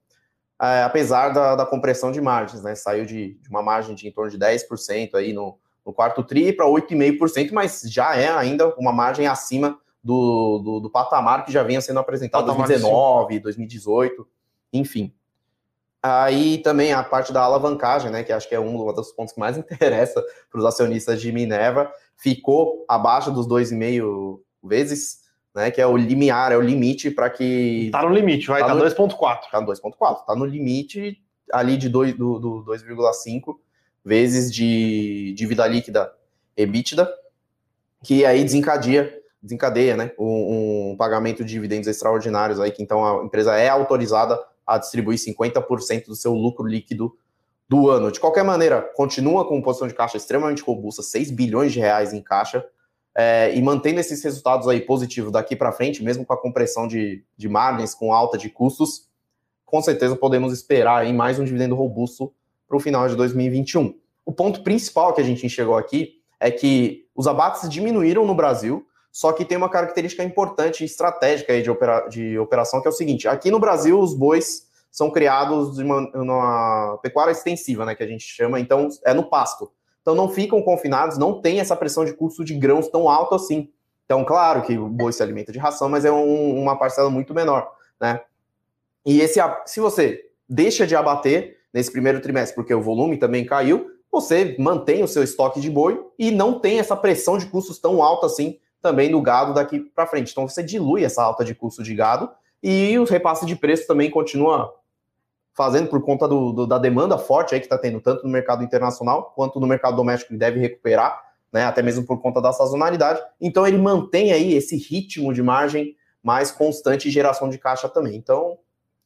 é, apesar da, da, compressão de margens, né? Saiu de, de, uma margem de em torno de 10% aí no, no quarto TRI para 8,5%, mas já é ainda uma margem acima do, do, do patamar que já vinha sendo apresentado em 2019, 2018, enfim. Aí também a parte da alavancagem, né, que acho que é um dos pontos que mais interessa para os acionistas de Minerva, ficou abaixo dos 2,5 vezes, né, que é o limiar, é o limite para que... Tá no limite, vai, tá, tá 2,4. Tá no 2,4, tá no limite ali de 2, do, do 2,5 vezes de dívida líquida EBITDA, que aí desencadeia, desencadeia né, um, um pagamento de dividendos extraordinários aí, que então a empresa é autorizada a distribuir 50% do seu lucro líquido do ano. De qualquer maneira, continua com posição de caixa extremamente robusta, 6 bilhões de reais em caixa, é, e mantendo esses resultados aí positivos daqui para frente, mesmo com a compressão de, de margens, com alta de custos, com certeza podemos esperar aí mais um dividendo robusto para o final de 2021. O ponto principal que a gente enxergou aqui é que os abates diminuíram no Brasil, só que tem uma característica importante e estratégica aí de, opera, de operação, que é o seguinte: aqui no Brasil, os bois são criados uma, uma pecuária extensiva, né? Que a gente chama, então é no pasto. Então não ficam confinados, não tem essa pressão de custo de grãos tão alto assim. Então, claro que o boi se alimenta de ração, mas é um, uma parcela muito menor, né? E esse, se você deixa de abater nesse primeiro trimestre, porque o volume também caiu, você mantém o seu estoque de boi e não tem essa pressão de custos tão alta assim também no gado daqui para frente. Então você dilui essa alta de custo de gado e o repasse de preço também continua fazendo por conta do, do, da demanda forte aí que está tendo tanto no mercado internacional quanto no mercado doméstico que deve recuperar, né, até mesmo por conta da sazonalidade. Então ele mantém aí esse ritmo de margem mais constante e geração de caixa também. Então,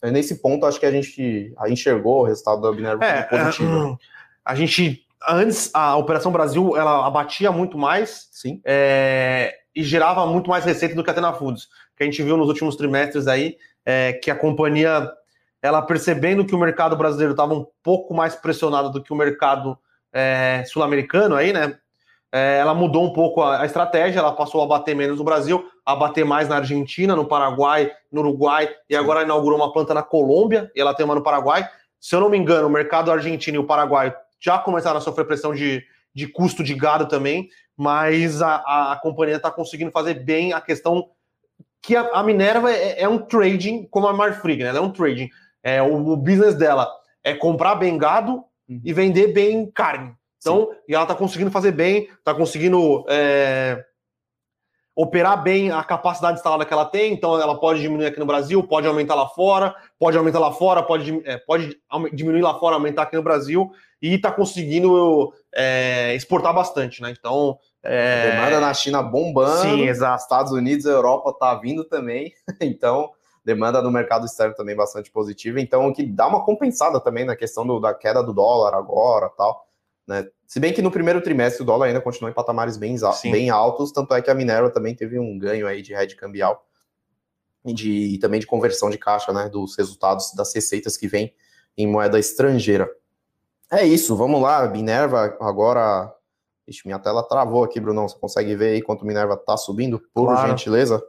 nesse ponto, acho que a gente enxergou o resultado da Minerva é, positivo. A gente antes a Operação Brasil ela abatia muito mais. Sim. É, e gerava muito mais receita do que a Tena Foods, que a gente viu nos últimos trimestres aí, é, que a companhia, ela percebendo que o mercado brasileiro estava um pouco mais pressionado do que o mercado é, sul-americano aí, né? É, ela mudou um pouco a, a, estratégia, ela passou a bater menos no Brasil, a bater mais na Argentina, no Paraguai, no Uruguai, e agora inaugurou uma planta na Colômbia, e ela tem uma no Paraguai. Se eu não me engano, o mercado argentino e o Paraguai já começaram a sofrer pressão de, de custo de gado também, mas a, a companhia está conseguindo fazer bem a questão que a, a Minerva é, é, um trading como a Marfrig, né? Ela é um trading. É, o, o business dela é comprar bem gado uhum. e vender bem carne. Então, Sim. e ela está conseguindo fazer bem, está conseguindo é, operar bem a capacidade instalada que ela tem, então ela pode diminuir aqui no Brasil, pode aumentar lá fora, pode aumentar lá fora, pode, é, pode diminuir lá fora, aumentar aqui no Brasil, e está conseguindo é, exportar bastante, né? Então, é... A demanda na China bombando. Sim, exato. Estados Unidos Europa tá vindo também. Então, demanda no mercado externo também bastante positiva. Então, o que dá uma compensada também na questão do, da queda do dólar agora tal. Né? Se bem que no primeiro trimestre o dólar ainda continua em patamares bem, bem altos, tanto é que a Minerva também teve um ganho aí de rede cambial e, de, e também de conversão de caixa, né, dos resultados das receitas que vêm em moeda estrangeira. É isso, vamos lá, Minerva agora. Ixi, minha tela travou aqui, Brunão. Você consegue ver aí quanto Minerva tá subindo? Por claro. gentileza.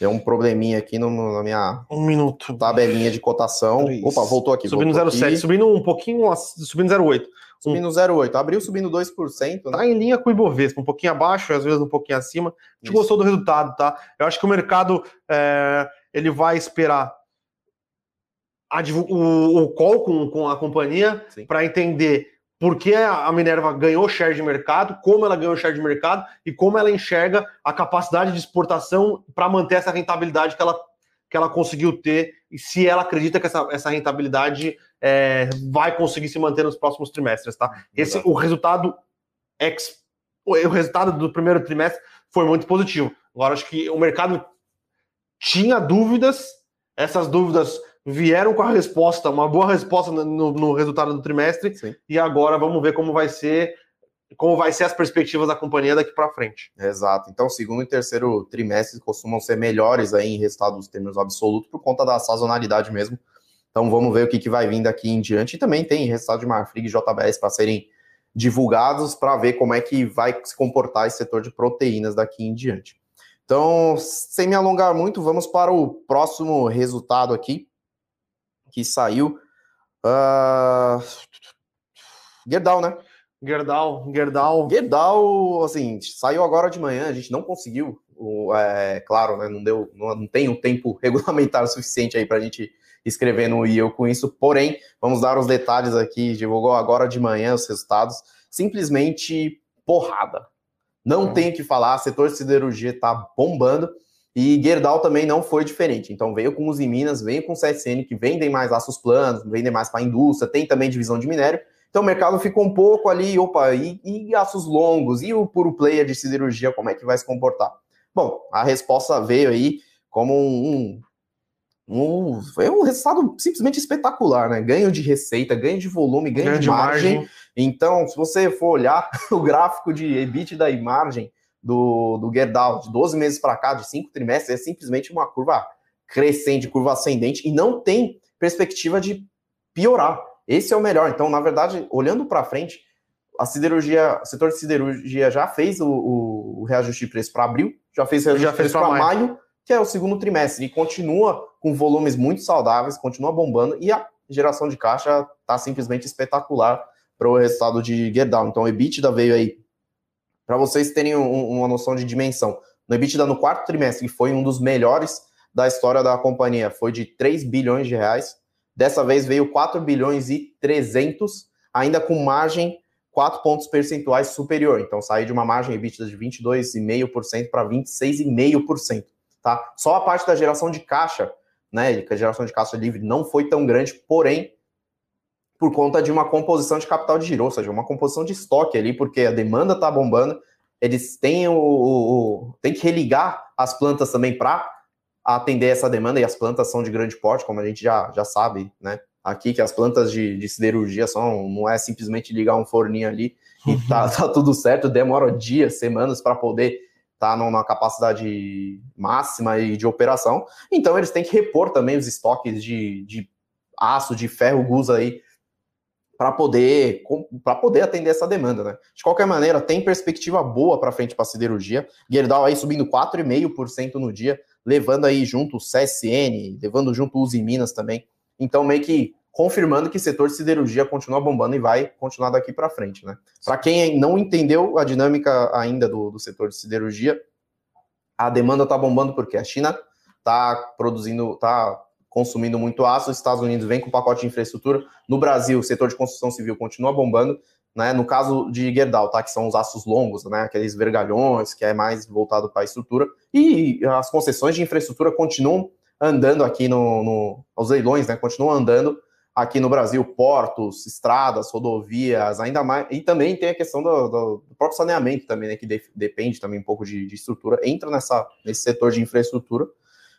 Deu um probleminha aqui no, na minha um minuto. tabelinha de cotação. Três. Opa, voltou aqui. Subindo 0,7, subindo um pouquinho, subindo 0,8. Subindo 0,8. Abriu subindo 2%. Né? Tá em linha com o Ibovespa, um pouquinho abaixo, às vezes um pouquinho acima. A gente Isso. gostou do resultado, tá? Eu acho que o mercado é, ele vai esperar a, o, o call com, com a companhia para entender por que a Minerva ganhou share de mercado, como ela ganhou share de mercado e como ela enxerga a capacidade de exportação para manter essa rentabilidade que ela, que ela conseguiu ter e se ela acredita que essa, essa rentabilidade é, vai conseguir se manter nos próximos trimestres, tá? Esse, o resultado ex, o resultado do primeiro trimestre foi muito positivo. Agora acho que o mercado tinha dúvidas, essas dúvidas vieram com a resposta, uma boa resposta no, no resultado do trimestre, Sim. e agora vamos ver como vai ser como vai ser as perspectivas da companhia daqui para frente. Exato. Então, segundo e terceiro trimestre costumam ser melhores aí em resultados termos absolutos por conta da sazonalidade mesmo. Então, vamos ver o que, que vai vir daqui em diante. E também tem resultado de Marfrig e JBS para serem divulgados para ver como é que vai se comportar esse setor de proteínas daqui em diante. Então, sem me alongar muito, vamos para o próximo resultado aqui, que saiu. Uh... Gerdau, né? Gerdau, Gerdau. Gerdau, assim, saiu agora de manhã, a gente não conseguiu, é, claro, né, não deu, não, não tem um tempo regulamentar suficiente aí para a gente escrever no IEL com isso, porém, vamos dar os detalhes aqui, divulgou agora de manhã os resultados, simplesmente porrada. Não hum. tem o que falar, setor de siderurgia está bombando, e Gerdau também não foi diferente. Então veio com os Minas, veio com o CSN, que vendem mais aços planos, vendem mais para a indústria, tem também divisão de minério. Então o mercado ficou um pouco ali, opa, e, e aços longos, e o puro player de siderurgia, como é que vai se comportar? Bom, a resposta veio aí como um, um, um foi um resultado simplesmente espetacular, né? Ganho de receita, ganho de volume, ganho, ganho de, margem. margem. Então, se você for olhar o gráfico de EBITDA e margem, do, do Gerdau, de 12 meses para cá, de cinco trimestres, é simplesmente uma curva crescente, curva ascendente, e não tem perspectiva de piorar. Esse é o melhor. Então, na verdade, olhando para frente, a siderurgia, o setor de siderurgia já fez o, o, o reajuste de preço para abril, já fez o reajuste já de preço para maio. maio, que é o segundo trimestre, e continua com volumes muito saudáveis, continua bombando, e a geração de caixa está simplesmente espetacular para o resultado de Gerdau. Então, o EBITDA veio aí para vocês terem um, uma noção de dimensão, no EBITDA no quarto trimestre, que foi um dos melhores da história da companhia, foi de 3 bilhões de reais. Dessa vez veio 4 bilhões e 300, ainda com margem 4 pontos percentuais superior. Então saiu de uma margem EBITDA de 22,5% para 26,5%. Tá? Só a parte da geração de caixa, né, que a geração de caixa livre não foi tão grande, porém por conta de uma composição de capital de giro, ou seja, uma composição de estoque ali, porque a demanda está bombando, eles têm, o, o, têm que religar as plantas também para atender essa demanda, e as plantas são de grande porte, como a gente já, já sabe, né? Aqui que as plantas de, de siderurgia são, não é simplesmente ligar um forninho ali e tá, tá tudo certo, demora dias, semanas para poder estar tá numa capacidade máxima e de operação. Então eles têm que repor também os estoques de, de aço, de ferro, gusa aí para poder para poder atender essa demanda, né? De qualquer maneira, tem perspectiva boa para frente para siderurgia. Gerdau aí subindo 4,5% no dia, levando aí junto o CSN, levando junto o Uzi Minas também. Então meio que confirmando que o setor de siderurgia continua bombando e vai continuar daqui para frente, né? Para quem não entendeu a dinâmica ainda do, do setor de siderurgia, a demanda está bombando porque a China está produzindo, está consumindo muito aço, os Estados Unidos vem com pacote de infraestrutura. No Brasil, o setor de construção civil continua bombando. Né? No caso de Gerdau, tá? que são os aços longos, né? aqueles vergalhões, que é mais voltado para a estrutura. E as concessões de infraestrutura continuam andando aqui no, no os leilões, né? continuam andando aqui no Brasil, portos, estradas, rodovias, ainda mais. E também tem a questão do, do, próprio saneamento também, né? Que de, depende também um pouco de, de estrutura, entra nessa, nesse setor de infraestrutura.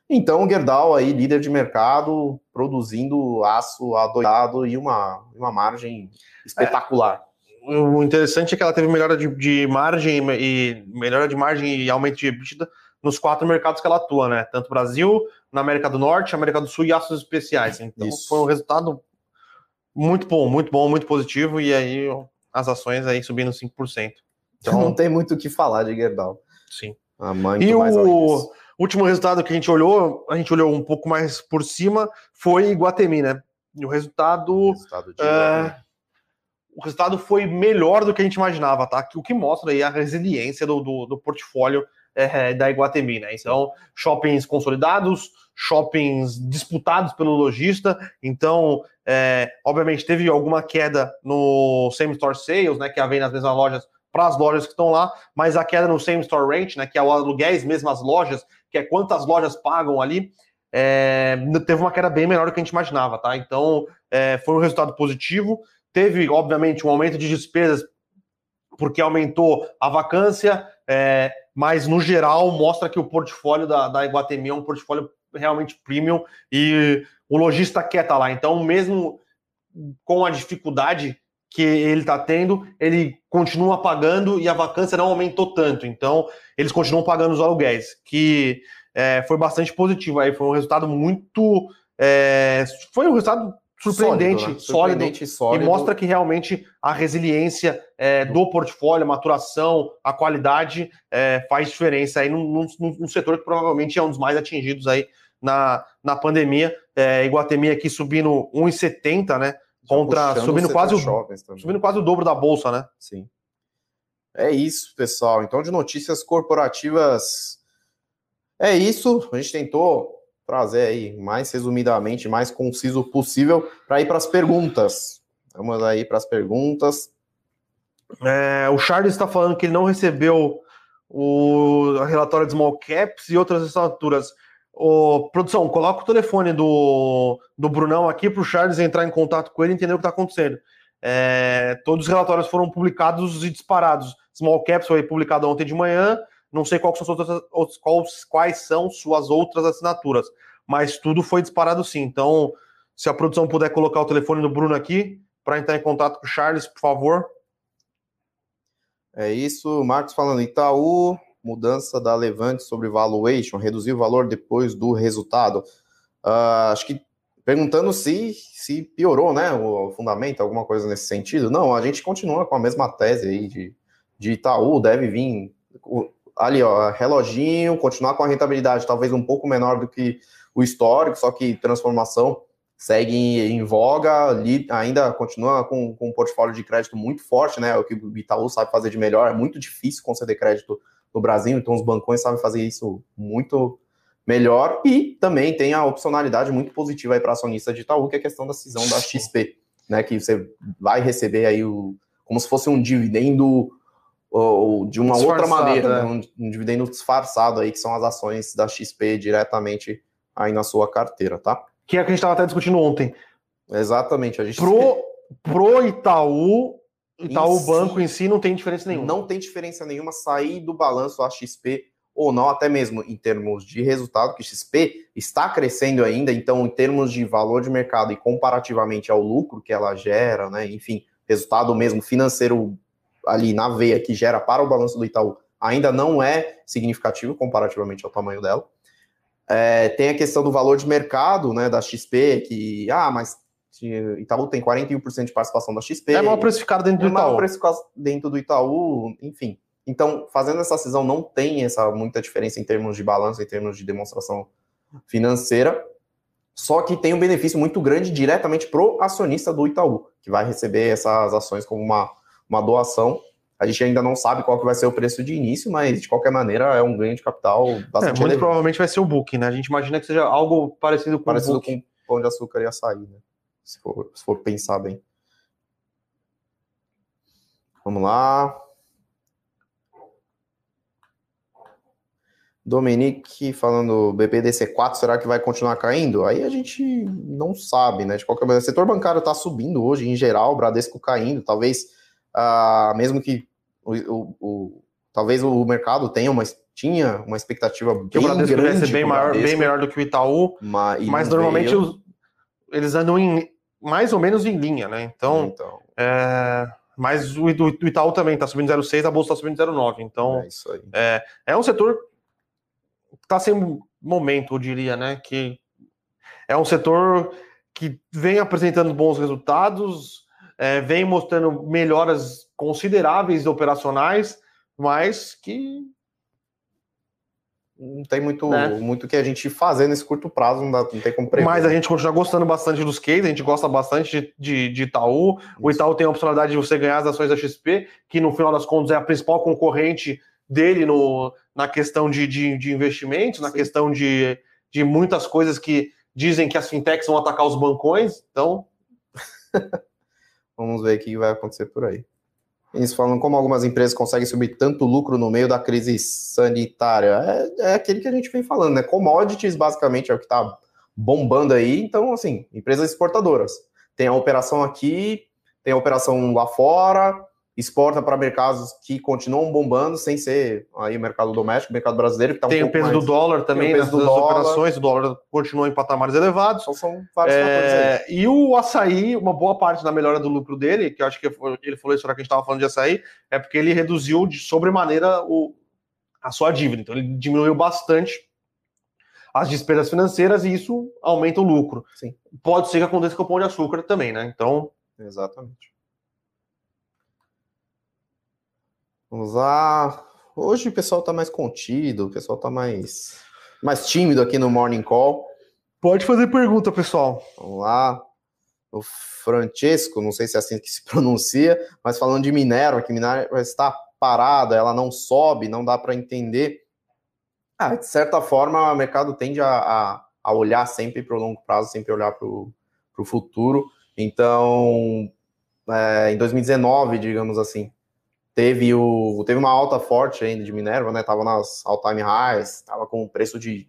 Então, Gerdau aí, líder de mercado, produzindo aço adoidado e uma, uma margem espetacular. É, o interessante é que ela teve melhora de, de margem e melhora de margem e aumento de EBITDA nos quatro mercados que ela atua, né? Tanto Brasil, na América do Norte, América do Sul e aços especiais. Então Isso. foi um resultado muito bom, muito bom, muito positivo, e aí as ações aí subindo 5%. Então não tem muito o que falar de Gerdau. Sim. A mãe e o último resultado que a gente olhou, a gente olhou um pouco mais por cima, foi Guatemi, né? E o resultado. O resultado, é, o resultado foi melhor do que a gente imaginava, tá? O que mostra aí a resiliência do, do, do portfólio é, da Iguatemi, né? Então, shoppings consolidados, shoppings disputados pelo lojista. Então, é, obviamente, teve alguma queda no same store sales, né? Que vem nas mesmas lojas para as lojas que estão lá, mas a queda no same store rent, né? Que é o aluguéis mesmo as lojas, que é quantas lojas pagam ali. É, teve uma queda bem menor do que a gente imaginava, tá? Então, é, foi um resultado positivo. Teve, obviamente, um aumento de despesas porque aumentou a vacância, é, mas no geral mostra que o portfólio da, da Iguatemi é um portfólio realmente premium e o lojista quer estar tá lá. Então, mesmo com a dificuldade que ele está tendo, ele continua pagando e a vacância não aumentou tanto. Então, eles continuam pagando os aluguéis, que é, foi bastante positivo. Aí foi um resultado muito. É, foi um resultado surpreendente, sólido, né? surpreendente sólido, e mostra que realmente a resiliência é, do portfólio, a maturação, a qualidade é, faz diferença aí num, num, num, setor que provavelmente é um dos mais atingidos aí na, na pandemia. É, Iguatemi aqui subindo 1,70, né? Contra subindo quase, o, subindo quase o dobro da bolsa, né? Sim. É isso, pessoal. Então, de notícias corporativas, é isso. A gente tentou trazer aí mais resumidamente, mais conciso possível, para ir para as perguntas. Vamos aí para as perguntas. É, o Charles está falando que ele não recebeu o relatório de small caps e outras assinaturas. Ô, produção, coloca o telefone do, do Brunão aqui para o Charles entrar em contato com ele e entender o que está acontecendo. É, todos os relatórios foram publicados e disparados. Small Caps foi publicado ontem de manhã, não sei quais são, outras, quais, quais são suas outras assinaturas, mas tudo foi disparado sim. Então, se a produção puder colocar o telefone do Bruno aqui para entrar em contato com o Charles, por favor. É isso, Marcos falando Itaú, mudança da Levante sobre valuation, reduzir o valor depois do resultado. Uh, acho que perguntando se, se piorou, né, o fundamento, alguma coisa nesse sentido. Não, a gente continua com a mesma tese aí de, de Itaú, deve vir ali, ó, reloginho, continuar com a rentabilidade talvez um pouco menor do que o histórico, só que transformação segue em voga, ali ainda continua com, com um portfólio de crédito muito forte, né? O que o Itaú sabe fazer de melhor, é muito difícil conceder crédito no Brasil, então os bancões sabem fazer isso muito melhor e também tem a opcionalidade muito positiva aí para acionista de Itaú, que é a questão da cisão da XP, né? Que você vai receber aí o como se fosse um dividendo ou de uma outra maneira, né? um, um, dividendo disfarçado aí, que são as ações da XP diretamente aí na sua carteira, tá? Que é o que a gente estava até discutindo ontem. Exatamente. A gente pro, pro Itaú, Itaú em Banco si, em si não tem diferença nenhuma. Não tem diferença nenhuma sair do balanço a XP ou não, até mesmo em termos de resultado, que XP está crescendo ainda, então em termos de valor de mercado e comparativamente ao lucro que ela gera, né, enfim, resultado mesmo financeiro ali na veia que gera para o balanço do Itaú ainda não é significativo comparativamente ao tamanho dela. É, tem a questão do valor de mercado né, da XP, que, ah, mas Itaú tem 41% de participação da XP. É mal precificado dentro do é Itaú. É mal precificado dentro do Itaú, enfim. Então, fazendo essa cisão, não tem essa muita diferença em termos de balanço, em termos de demonstração financeira. Só que tem um benefício muito grande diretamente para o acionista do Itaú, que vai receber essas ações como uma uma doação. A gente ainda não sabe qual que vai ser o preço de início, mas de qualquer maneira é um ganho de capital bastante é, Muito elevado. provavelmente vai ser o book, né? A gente imagina que seja algo parecido com parecido o com pão de açúcar e açaí, né? Se for, se for pensar bem. Vamos lá. Dominique falando BPDC4, será que vai continuar caindo? Aí a gente não sabe, né? De qualquer maneira, o setor bancário está subindo hoje, em geral, o Bradesco caindo, talvez uh, mesmo que o, o, o, talvez o mercado tenha uma, tinha uma expectativa bem que o Bradesco grande. ser bem, maior, bem melhor do que o Itaú, mas, mas normalmente os, eles andam em, mais ou menos em linha, né? Então, então. É, mas o, o, Itaú também está subindo 0,6, a bolsa está subindo 0,9. Então, é, isso aí. É, é um setor está sem momento, eu diria, né? Que é um setor que vem apresentando bons resultados, é, vem mostrando melhoras consideráveis operacionais, mas que não tem muito né? muito que a gente fazer nesse curto prazo, não, dá, não tem como prever. Mas a gente continua gostando bastante dos cases, a gente gosta bastante de, de, de Itaú. Isso. O Itaú tem a opcionalidade de você ganhar as ações da XP, que no final das contas é a principal concorrente dele no, na questão de, de, de investimentos, na questão de, de muitas coisas que dizem que as fintechs vão atacar os bancões. Então. Vamos ver o que vai acontecer por aí. Eles falam como algumas empresas conseguem subir tanto lucro no meio da crise sanitária. É, é aquele que a gente vem falando, né? Commodities, basicamente, é o que está bombando aí. Então, assim, empresas exportadoras. Tem a operação aqui, tem a operação lá fora, exporta para mercados que continuam bombando, sem ser aí o mercado doméstico, o mercado brasileiro, que tá um Tem o peso mais... do dólar também, nas do dólar. operações, o dólar continua em patamares elevados. Então são vários é... E o açaí, uma boa parte da melhora do lucro dele, que eu acho que ele falou isso na que a gente estava falando de açaí, é porque ele reduziu de sobremaneira o, a sua dívida. Então ele diminuiu bastante as despesas financeiras e isso aumenta o lucro. Sim. Pode ser que aconteça com o pão de açúcar também, né? Então. Exatamente. Vamos lá. Hoje o pessoal está mais contido, o pessoal está mais, mais tímido aqui no Morning Call. Pode fazer pergunta, pessoal. Vamos lá. O Francesco, não sei se é assim que se pronuncia, mas falando de Minerva, que Minerva está parada, ela não sobe, não dá para entender. Ah, de certa forma, o mercado tende a, a, a olhar sempre para o longo prazo, sempre olhar para o futuro. Então, é, em 2019, digamos assim, Teve, o, teve uma alta forte ainda de Minerva, né? Tava nas all-time highs, tava com preço de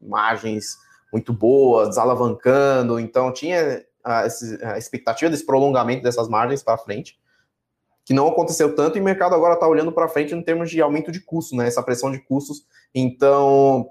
margens muito boas, desalavancando, então tinha a, a expectativa desse prolongamento dessas margens para frente, que não aconteceu tanto e o mercado agora está olhando para frente em termos de aumento de custo, né? Essa pressão de custos. Então,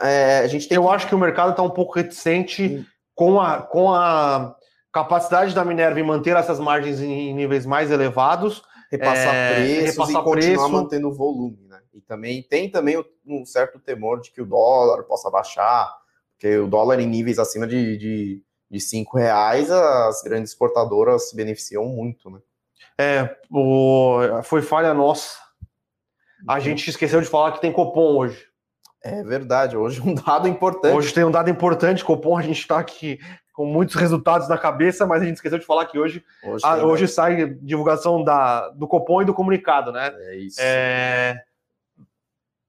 é, a gente tem. Eu acho que o mercado está um pouco reticente com a, com a capacidade da Minerva em manter essas margens em níveis mais elevados repassar é, preços repassar e continuar preço. mantendo o volume, né? E também tem também um certo temor de que o dólar possa baixar, porque o dólar em níveis acima de, de, de cinco reais, as grandes exportadoras se beneficiam muito, né? É, o, foi falha nossa. A uhum. gente esqueceu de falar que tem Copom hoje. É verdade, hoje um dado importante. Hoje tem um dado importante, Copom, a gente está aqui com muitos resultados na cabeça, mas a gente esqueceu de falar que hoje, hoje, a, hoje sai divulgação da, do Copom e do comunicado, né? É isso. É,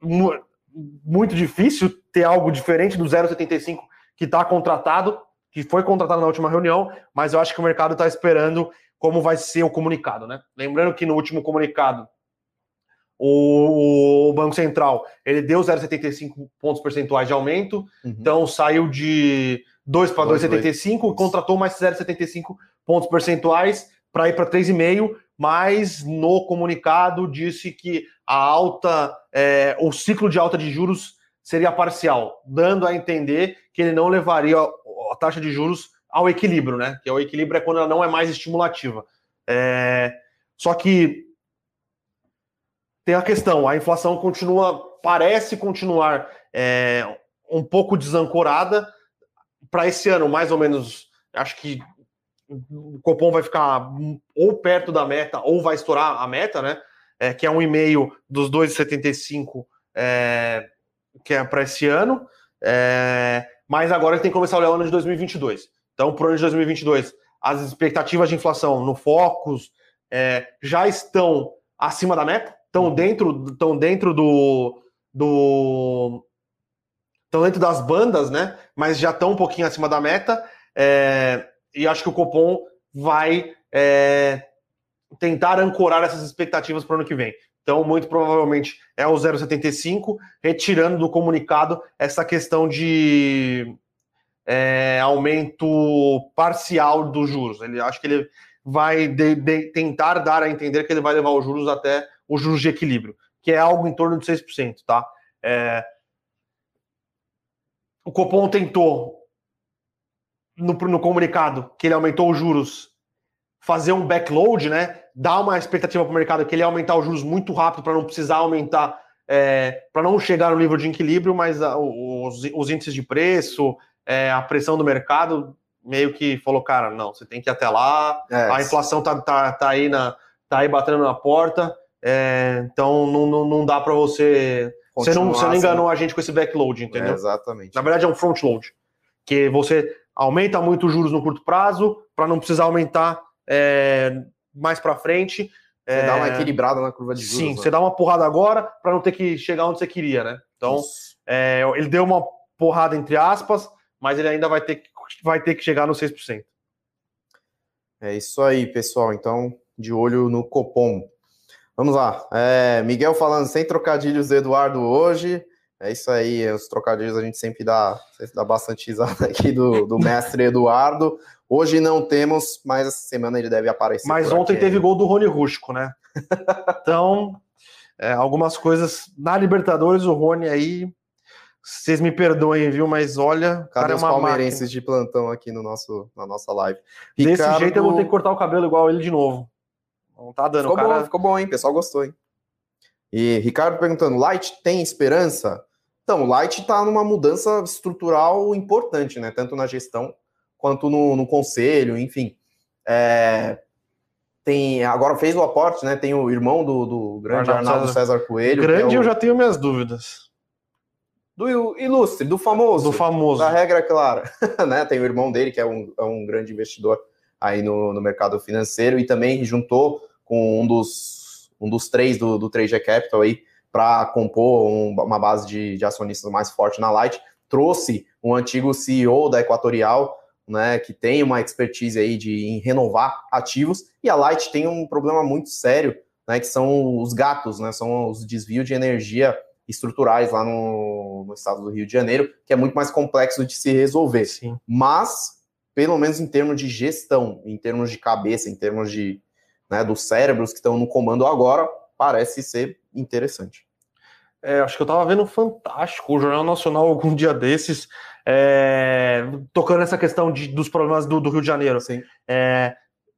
muito difícil ter algo diferente do 0,75 que está contratado, que foi contratado na última reunião, mas eu acho que o mercado está esperando como vai ser o comunicado, né? Lembrando que no último comunicado o, Banco Central ele deu 0,75 pontos percentuais de aumento, uhum. então saiu de 2 para 2,75, contratou mais 0,75 pontos percentuais para ir para 3,5, mas no comunicado disse que a alta, é, o ciclo de alta de juros seria parcial, dando a entender que ele não levaria a taxa de juros ao equilíbrio, né? Que o equilíbrio é quando ela não é mais estimulativa. É, só que tem a questão, a inflação continua, parece continuar é, um pouco desancorada, para esse ano, mais ou menos, acho que o Copom vai ficar ou perto da meta ou vai estourar a meta, né? É, que é um e-mail dos 2,75 é, que é para esse ano. É, mas agora tem que começar a olhar o ano de 2022. Então, para o ano de 2022, as expectativas de inflação no Focus é, já estão acima da meta, estão uhum. dentro, estão dentro do, do, estão dentro das bandas, né? Mas já estão um pouquinho acima da meta. É, e acho que o Copom vai é, tentar ancorar essas expectativas para o ano que vem. Então, muito provavelmente é o 0,75, retirando do comunicado essa questão de é, aumento parcial dos juros. Ele acho que ele vai de, de, tentar dar a entender que ele vai levar os juros até os juros de equilíbrio, que é algo em torno de 6%, tá? É, o Copom tentou, no, no comunicado, que ele aumentou os juros, fazer um backload, né? Dar uma expectativa para o mercado que ele ia aumentar os juros muito rápido para não precisar aumentar é, para não chegar no nível de equilíbrio, mas a, os, os, índices de preço, é, a pressão do mercado, meio que falou, cara, não, você tem que ir até lá, é, a inflação tá, tá, tá, aí na, tá aí batendo na porta, é, então não, não, não dá para você. Você não, você não enganou a gente com esse backload, entendeu? É, exatamente. Na verdade, é um front load. Que você aumenta muito os juros no curto prazo para não precisar aumentar é, mais para frente. Você é... dá uma equilibrada na curva de juros. Sim, né? você dá uma porrada agora para não ter que chegar onde você queria, né? Então, é, ele deu uma porrada entre aspas, mas ele ainda vai ter que, vai ter que chegar no 6%. É isso aí, pessoal. Então, de olho no Copom. Vamos lá. É, Miguel falando sem trocadilhos do Eduardo hoje. É isso aí, os trocadilhos a gente sempre dá, sempre dá bastante risada aqui do, do mestre Eduardo. Hoje não temos, mas essa semana ele deve aparecer. Mas ontem aqui. teve gol do Rony Rústico, né? então, é, algumas coisas na Libertadores, o Rony aí, vocês me perdoem, viu? Mas olha, Cadê cara é os uma palmeirenses máquina. de plantão aqui no nosso, na nossa live? Desse Ricardo... jeito eu vou ter que cortar o cabelo igual ele de novo. Não tá dando, ficou cara. Bom, ficou bom, hein? O pessoal gostou, hein? E Ricardo perguntando: Light tem esperança? Então, o Light está numa mudança estrutural importante, né? Tanto na gestão quanto no, no conselho, enfim. É, tem agora fez o aporte, né? Tem o irmão do, do grande Arnaldo, Arnaldo César. César Coelho. Grande, é o, eu já tenho minhas dúvidas. Do ilustre, do famoso. Do famoso. Da regra clara. né? Tem o irmão dele, que é um, é um grande investidor aí no, no mercado financeiro, e também juntou com um dos, um dos três do, do 3G Capital aí para compor um, uma base de, de acionistas mais forte na Light. Trouxe um antigo CEO da Equatorial, né, que tem uma expertise aí de em renovar ativos, e a Light tem um problema muito sério, né, que são os gatos, né, são os desvios de energia estruturais lá no, no estado do Rio de Janeiro, que é muito mais complexo de se resolver. Sim. Mas, pelo menos em termos de gestão, em termos de cabeça, em termos de né, dos cérebros que estão no comando agora, parece ser interessante. É, acho que eu estava vendo fantástico o Jornal Nacional algum dia desses, é, tocando essa questão de, dos problemas do, do, Rio de Janeiro. Sim. É,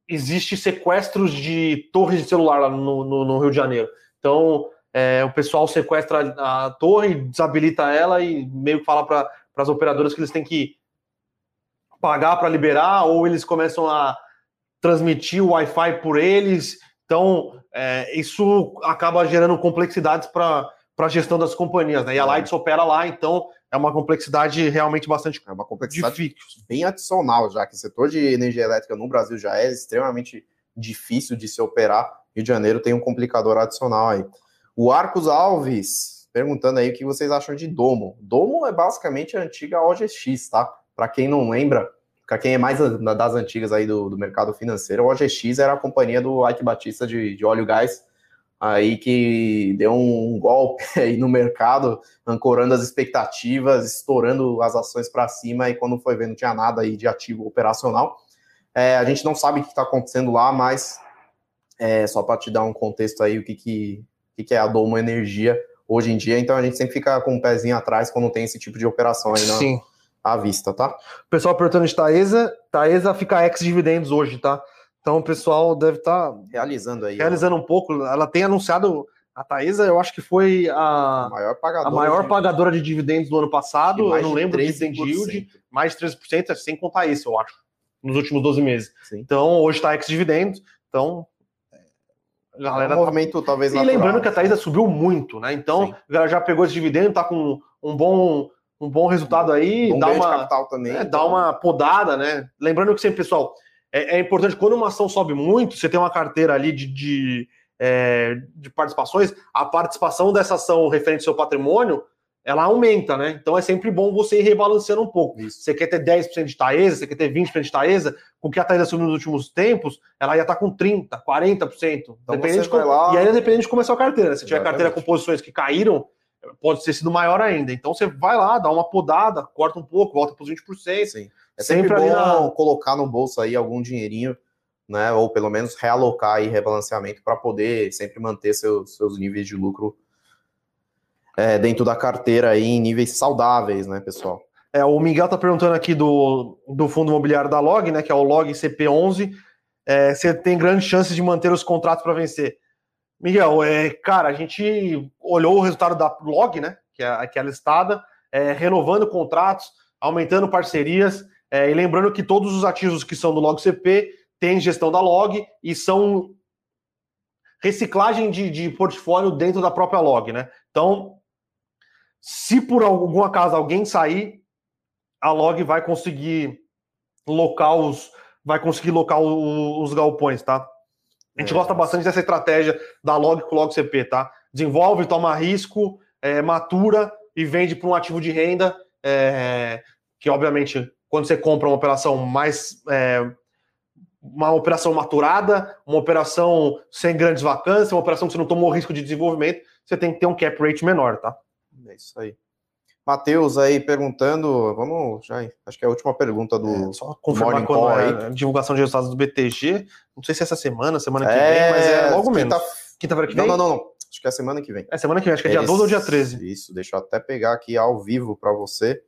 existe sequestros de torres de celular lá no, no, no Rio de Janeiro. Então, é, o pessoal sequestra a torre, desabilita ela e meio que fala para as operadoras que eles têm que pagar para liberar, ou eles começam a transmitir o Wi-Fi por eles. Então, é, isso acaba gerando complexidades para a gestão das companhias. Né? E a Lights opera lá, então é uma complexidade realmente bastante É uma complexidade difícil. bem adicional, já que o setor de energia elétrica no Brasil já é extremamente difícil de se operar. Rio de Janeiro tem um complicador adicional aí. O Arcos Alves perguntando aí o que vocês acham de Domo. Domo é basicamente a antiga OGX, tá? Para quem não lembra, para quem é mais das antigas aí do, do mercado financeiro, o OGX era a companhia do Ike Batista de, de óleo e gás, aí que deu um golpe aí no mercado, ancorando as expectativas, estourando as ações para cima, e quando foi vendo não tinha nada aí de ativo operacional. É, a gente não sabe o que está acontecendo lá, mas é, só para te dar um contexto aí, o que, que, que, é a Domo Energia hoje em dia, então a gente sempre fica com o um pezinho atrás quando tem esse tipo de operação aí. Sim à vista, tá? O pessoal perguntando de Taesa, Taesa fica ex-dividendos hoje, tá? Então o pessoal deve estar tá realizando aí. Realizando ó. um pouco. Ela tem anunciado. A Taesa, eu acho que foi a, a maior pagadora, a maior de... pagadora de dividendos do ano passado. Eu não lembro de dividend yield, mais de 13%, sem contar isso, eu acho, nos últimos 12 meses. Sim. Então, hoje está ex-dividendos. Então, a galera. É um movimento tá... talvez. E natural, lembrando que a Taesa subiu muito, né? Então, ela já pegou esse dividendo, está com um bom um bom resultado aí, um dá uma também, é, dá uma podada, né? Lembrando que sempre, pessoal, é, é, importante quando uma ação sobe muito, você tem uma carteira ali de, de, é, de participações, a participação dessa ação referente ao seu patrimônio, ela aumenta, né? Então é sempre bom você ir rebalanceando um pouco. Isso. Você quer ter 10% de Taesa, você quer ter 20% de Taesa, com que a Taesa subiu nos últimos tempos, ela ia estar tá com 30%, 40%. Então dependendo de como, lá... E ainda depende de como é a sua carteira. Se tiver carteira com posições que caíram, pode ter sido maior ainda. Então você vai lá, dá uma podada, corta um pouco, volta para os 20%. Sim. É sempre, sempre bom na... colocar no bolso aí algum dinheirinho, né? Ou pelo menos realocar aí rebalanceamento para poder sempre manter seus, seus níveis de lucro é, dentro da carteira aí em níveis saudáveis, né, pessoal? É, o Miguel tá perguntando aqui do, do fundo imobiliário da Log, né? Que é o Log CP11. É, você tem grandes chances de manter os contratos para vencer. Miguel, é, cara, a gente olhou o resultado da log, né? Que é aquela listada, é, renovando contratos, aumentando parcerias, é, e lembrando que todos os ativos que são do Log CP têm gestão da log e são reciclagem de, de portfólio dentro da própria log, né? Então, se por algum acaso alguém sair, a log vai conseguir locar os, vai conseguir locar os, os galpões, tá? A gente é. gosta bastante dessa estratégia da log com log CP, tá? Desenvolve, toma risco, é, matura e vende para um ativo de renda, é, que obviamente quando você compra uma operação mais é, uma operação maturada, uma operação sem grandes vacâncias, uma operação que você não tomou risco de desenvolvimento, você tem que ter um cap rate menor, tá? É isso aí. Matheus aí perguntando, vamos já, acho que é a última pergunta do é, só confirmar quando é divulgação de resultados do BTG, não sei se é essa semana, semana que é, vem, mas é logo menos. Quinta-feira que vem? Não, não, não, acho que é a semana que vem. É semana que vem, acho que é dia Esse, 12 ou dia 13. Isso, deixa eu até pegar aqui ao vivo para você.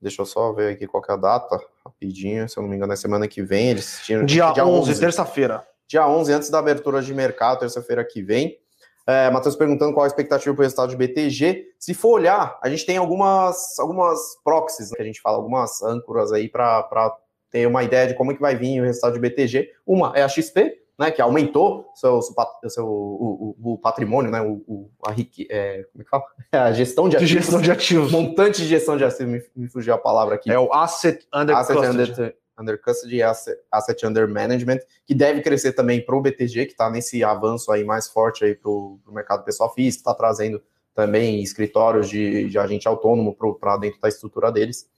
Deixa eu só ver aqui qual é a data, rapidinho, se eu não me engano é semana que vem, eles tinham... Dia, dia 11, 11 terça-feira. Dia 11, antes da abertura de mercado, terça-feira que vem. É, Matheus perguntando qual a expectativa para o resultado de BTG. Se for olhar, a gente tem algumas, algumas proxies, né, que a gente fala, algumas âncoras aí para ter uma ideia de como é que vai vir o resultado de BTG. Uma é a XP, né, que aumentou seu, seu, o, o, o patrimônio, né, o, a, é, como é que fala? a gestão de ativos. Gestão de ativos. Montante de gestão de ativos, me, me fugiu a palavra aqui. É o Asset Under asset. Under, under Custody e asset, Under Management, que deve crescer também para o BTG, que está nesse avanço aí mais forte aí para o mercado pessoal físico, está trazendo também escritórios de, de agente autônomo para dentro da estrutura deles,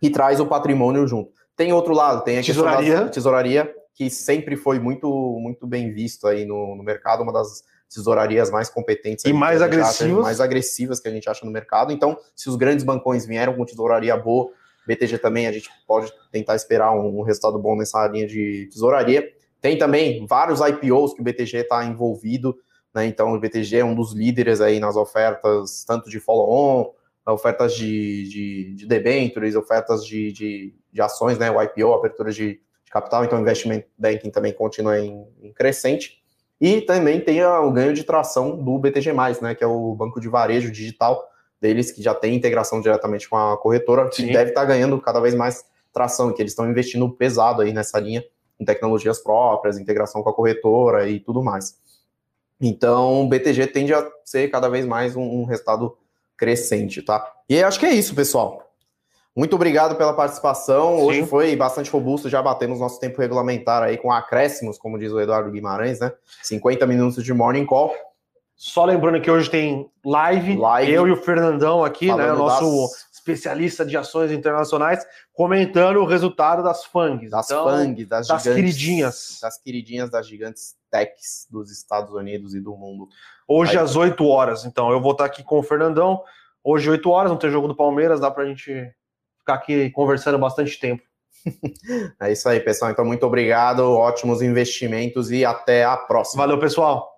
e traz o patrimônio junto. Tem outro lado, tem a tesouraria, tesouraria que sempre foi muito, muito bem visto aí no, no mercado, uma das tesourarias mais competentes e mais agressivas. mais agressivas que a gente acha no mercado. Então, se os grandes bancões vieram com tesouraria boa, BTG também a gente pode tentar esperar um, resultado bom nessa linha de tesouraria. Tem também vários IPOs que o BTG está envolvido, né? Então o BTG é um dos líderes aí nas ofertas, tanto de follow-on, ofertas de, de, de debentures, ofertas de, de, de ações, né? O IPO, abertura de, de capital, então o investment banking também continua em, em crescente. E também tem o ganho de tração do BTG, né, que é o banco de varejo digital deles, que já tem integração diretamente com a corretora, que Sim. deve estar tá ganhando cada vez mais tração, que eles estão investindo pesado aí nessa linha, em tecnologias próprias, integração com a corretora e tudo mais. Então, o BTG tende a ser cada vez mais um, um resultado crescente, tá? E acho que é isso, pessoal. Muito obrigado pela participação. Sim. Hoje foi bastante robusto, já batemos nosso tempo regulamentar aí com acréscimos, como diz o Eduardo Guimarães, né? 50 minutos de morning call. Só lembrando que hoje tem live, live eu e o Fernandão aqui, né? Nosso das... especialista de ações internacionais, comentando o resultado das FANGs. Das então, FANGs, das, das gigantes, queridinhas. Das queridinhas das gigantes techs dos Estados Unidos e do mundo. Hoje Aí, às 8 horas, então. Eu vou estar aqui com o Fernandão. Hoje, 8 horas, não tem jogo do Palmeiras, dá pra gente ficar aqui conversando bastante tempo. é isso aí, pessoal. Então, muito obrigado, ótimos investimentos e até a próxima. Valeu, pessoal.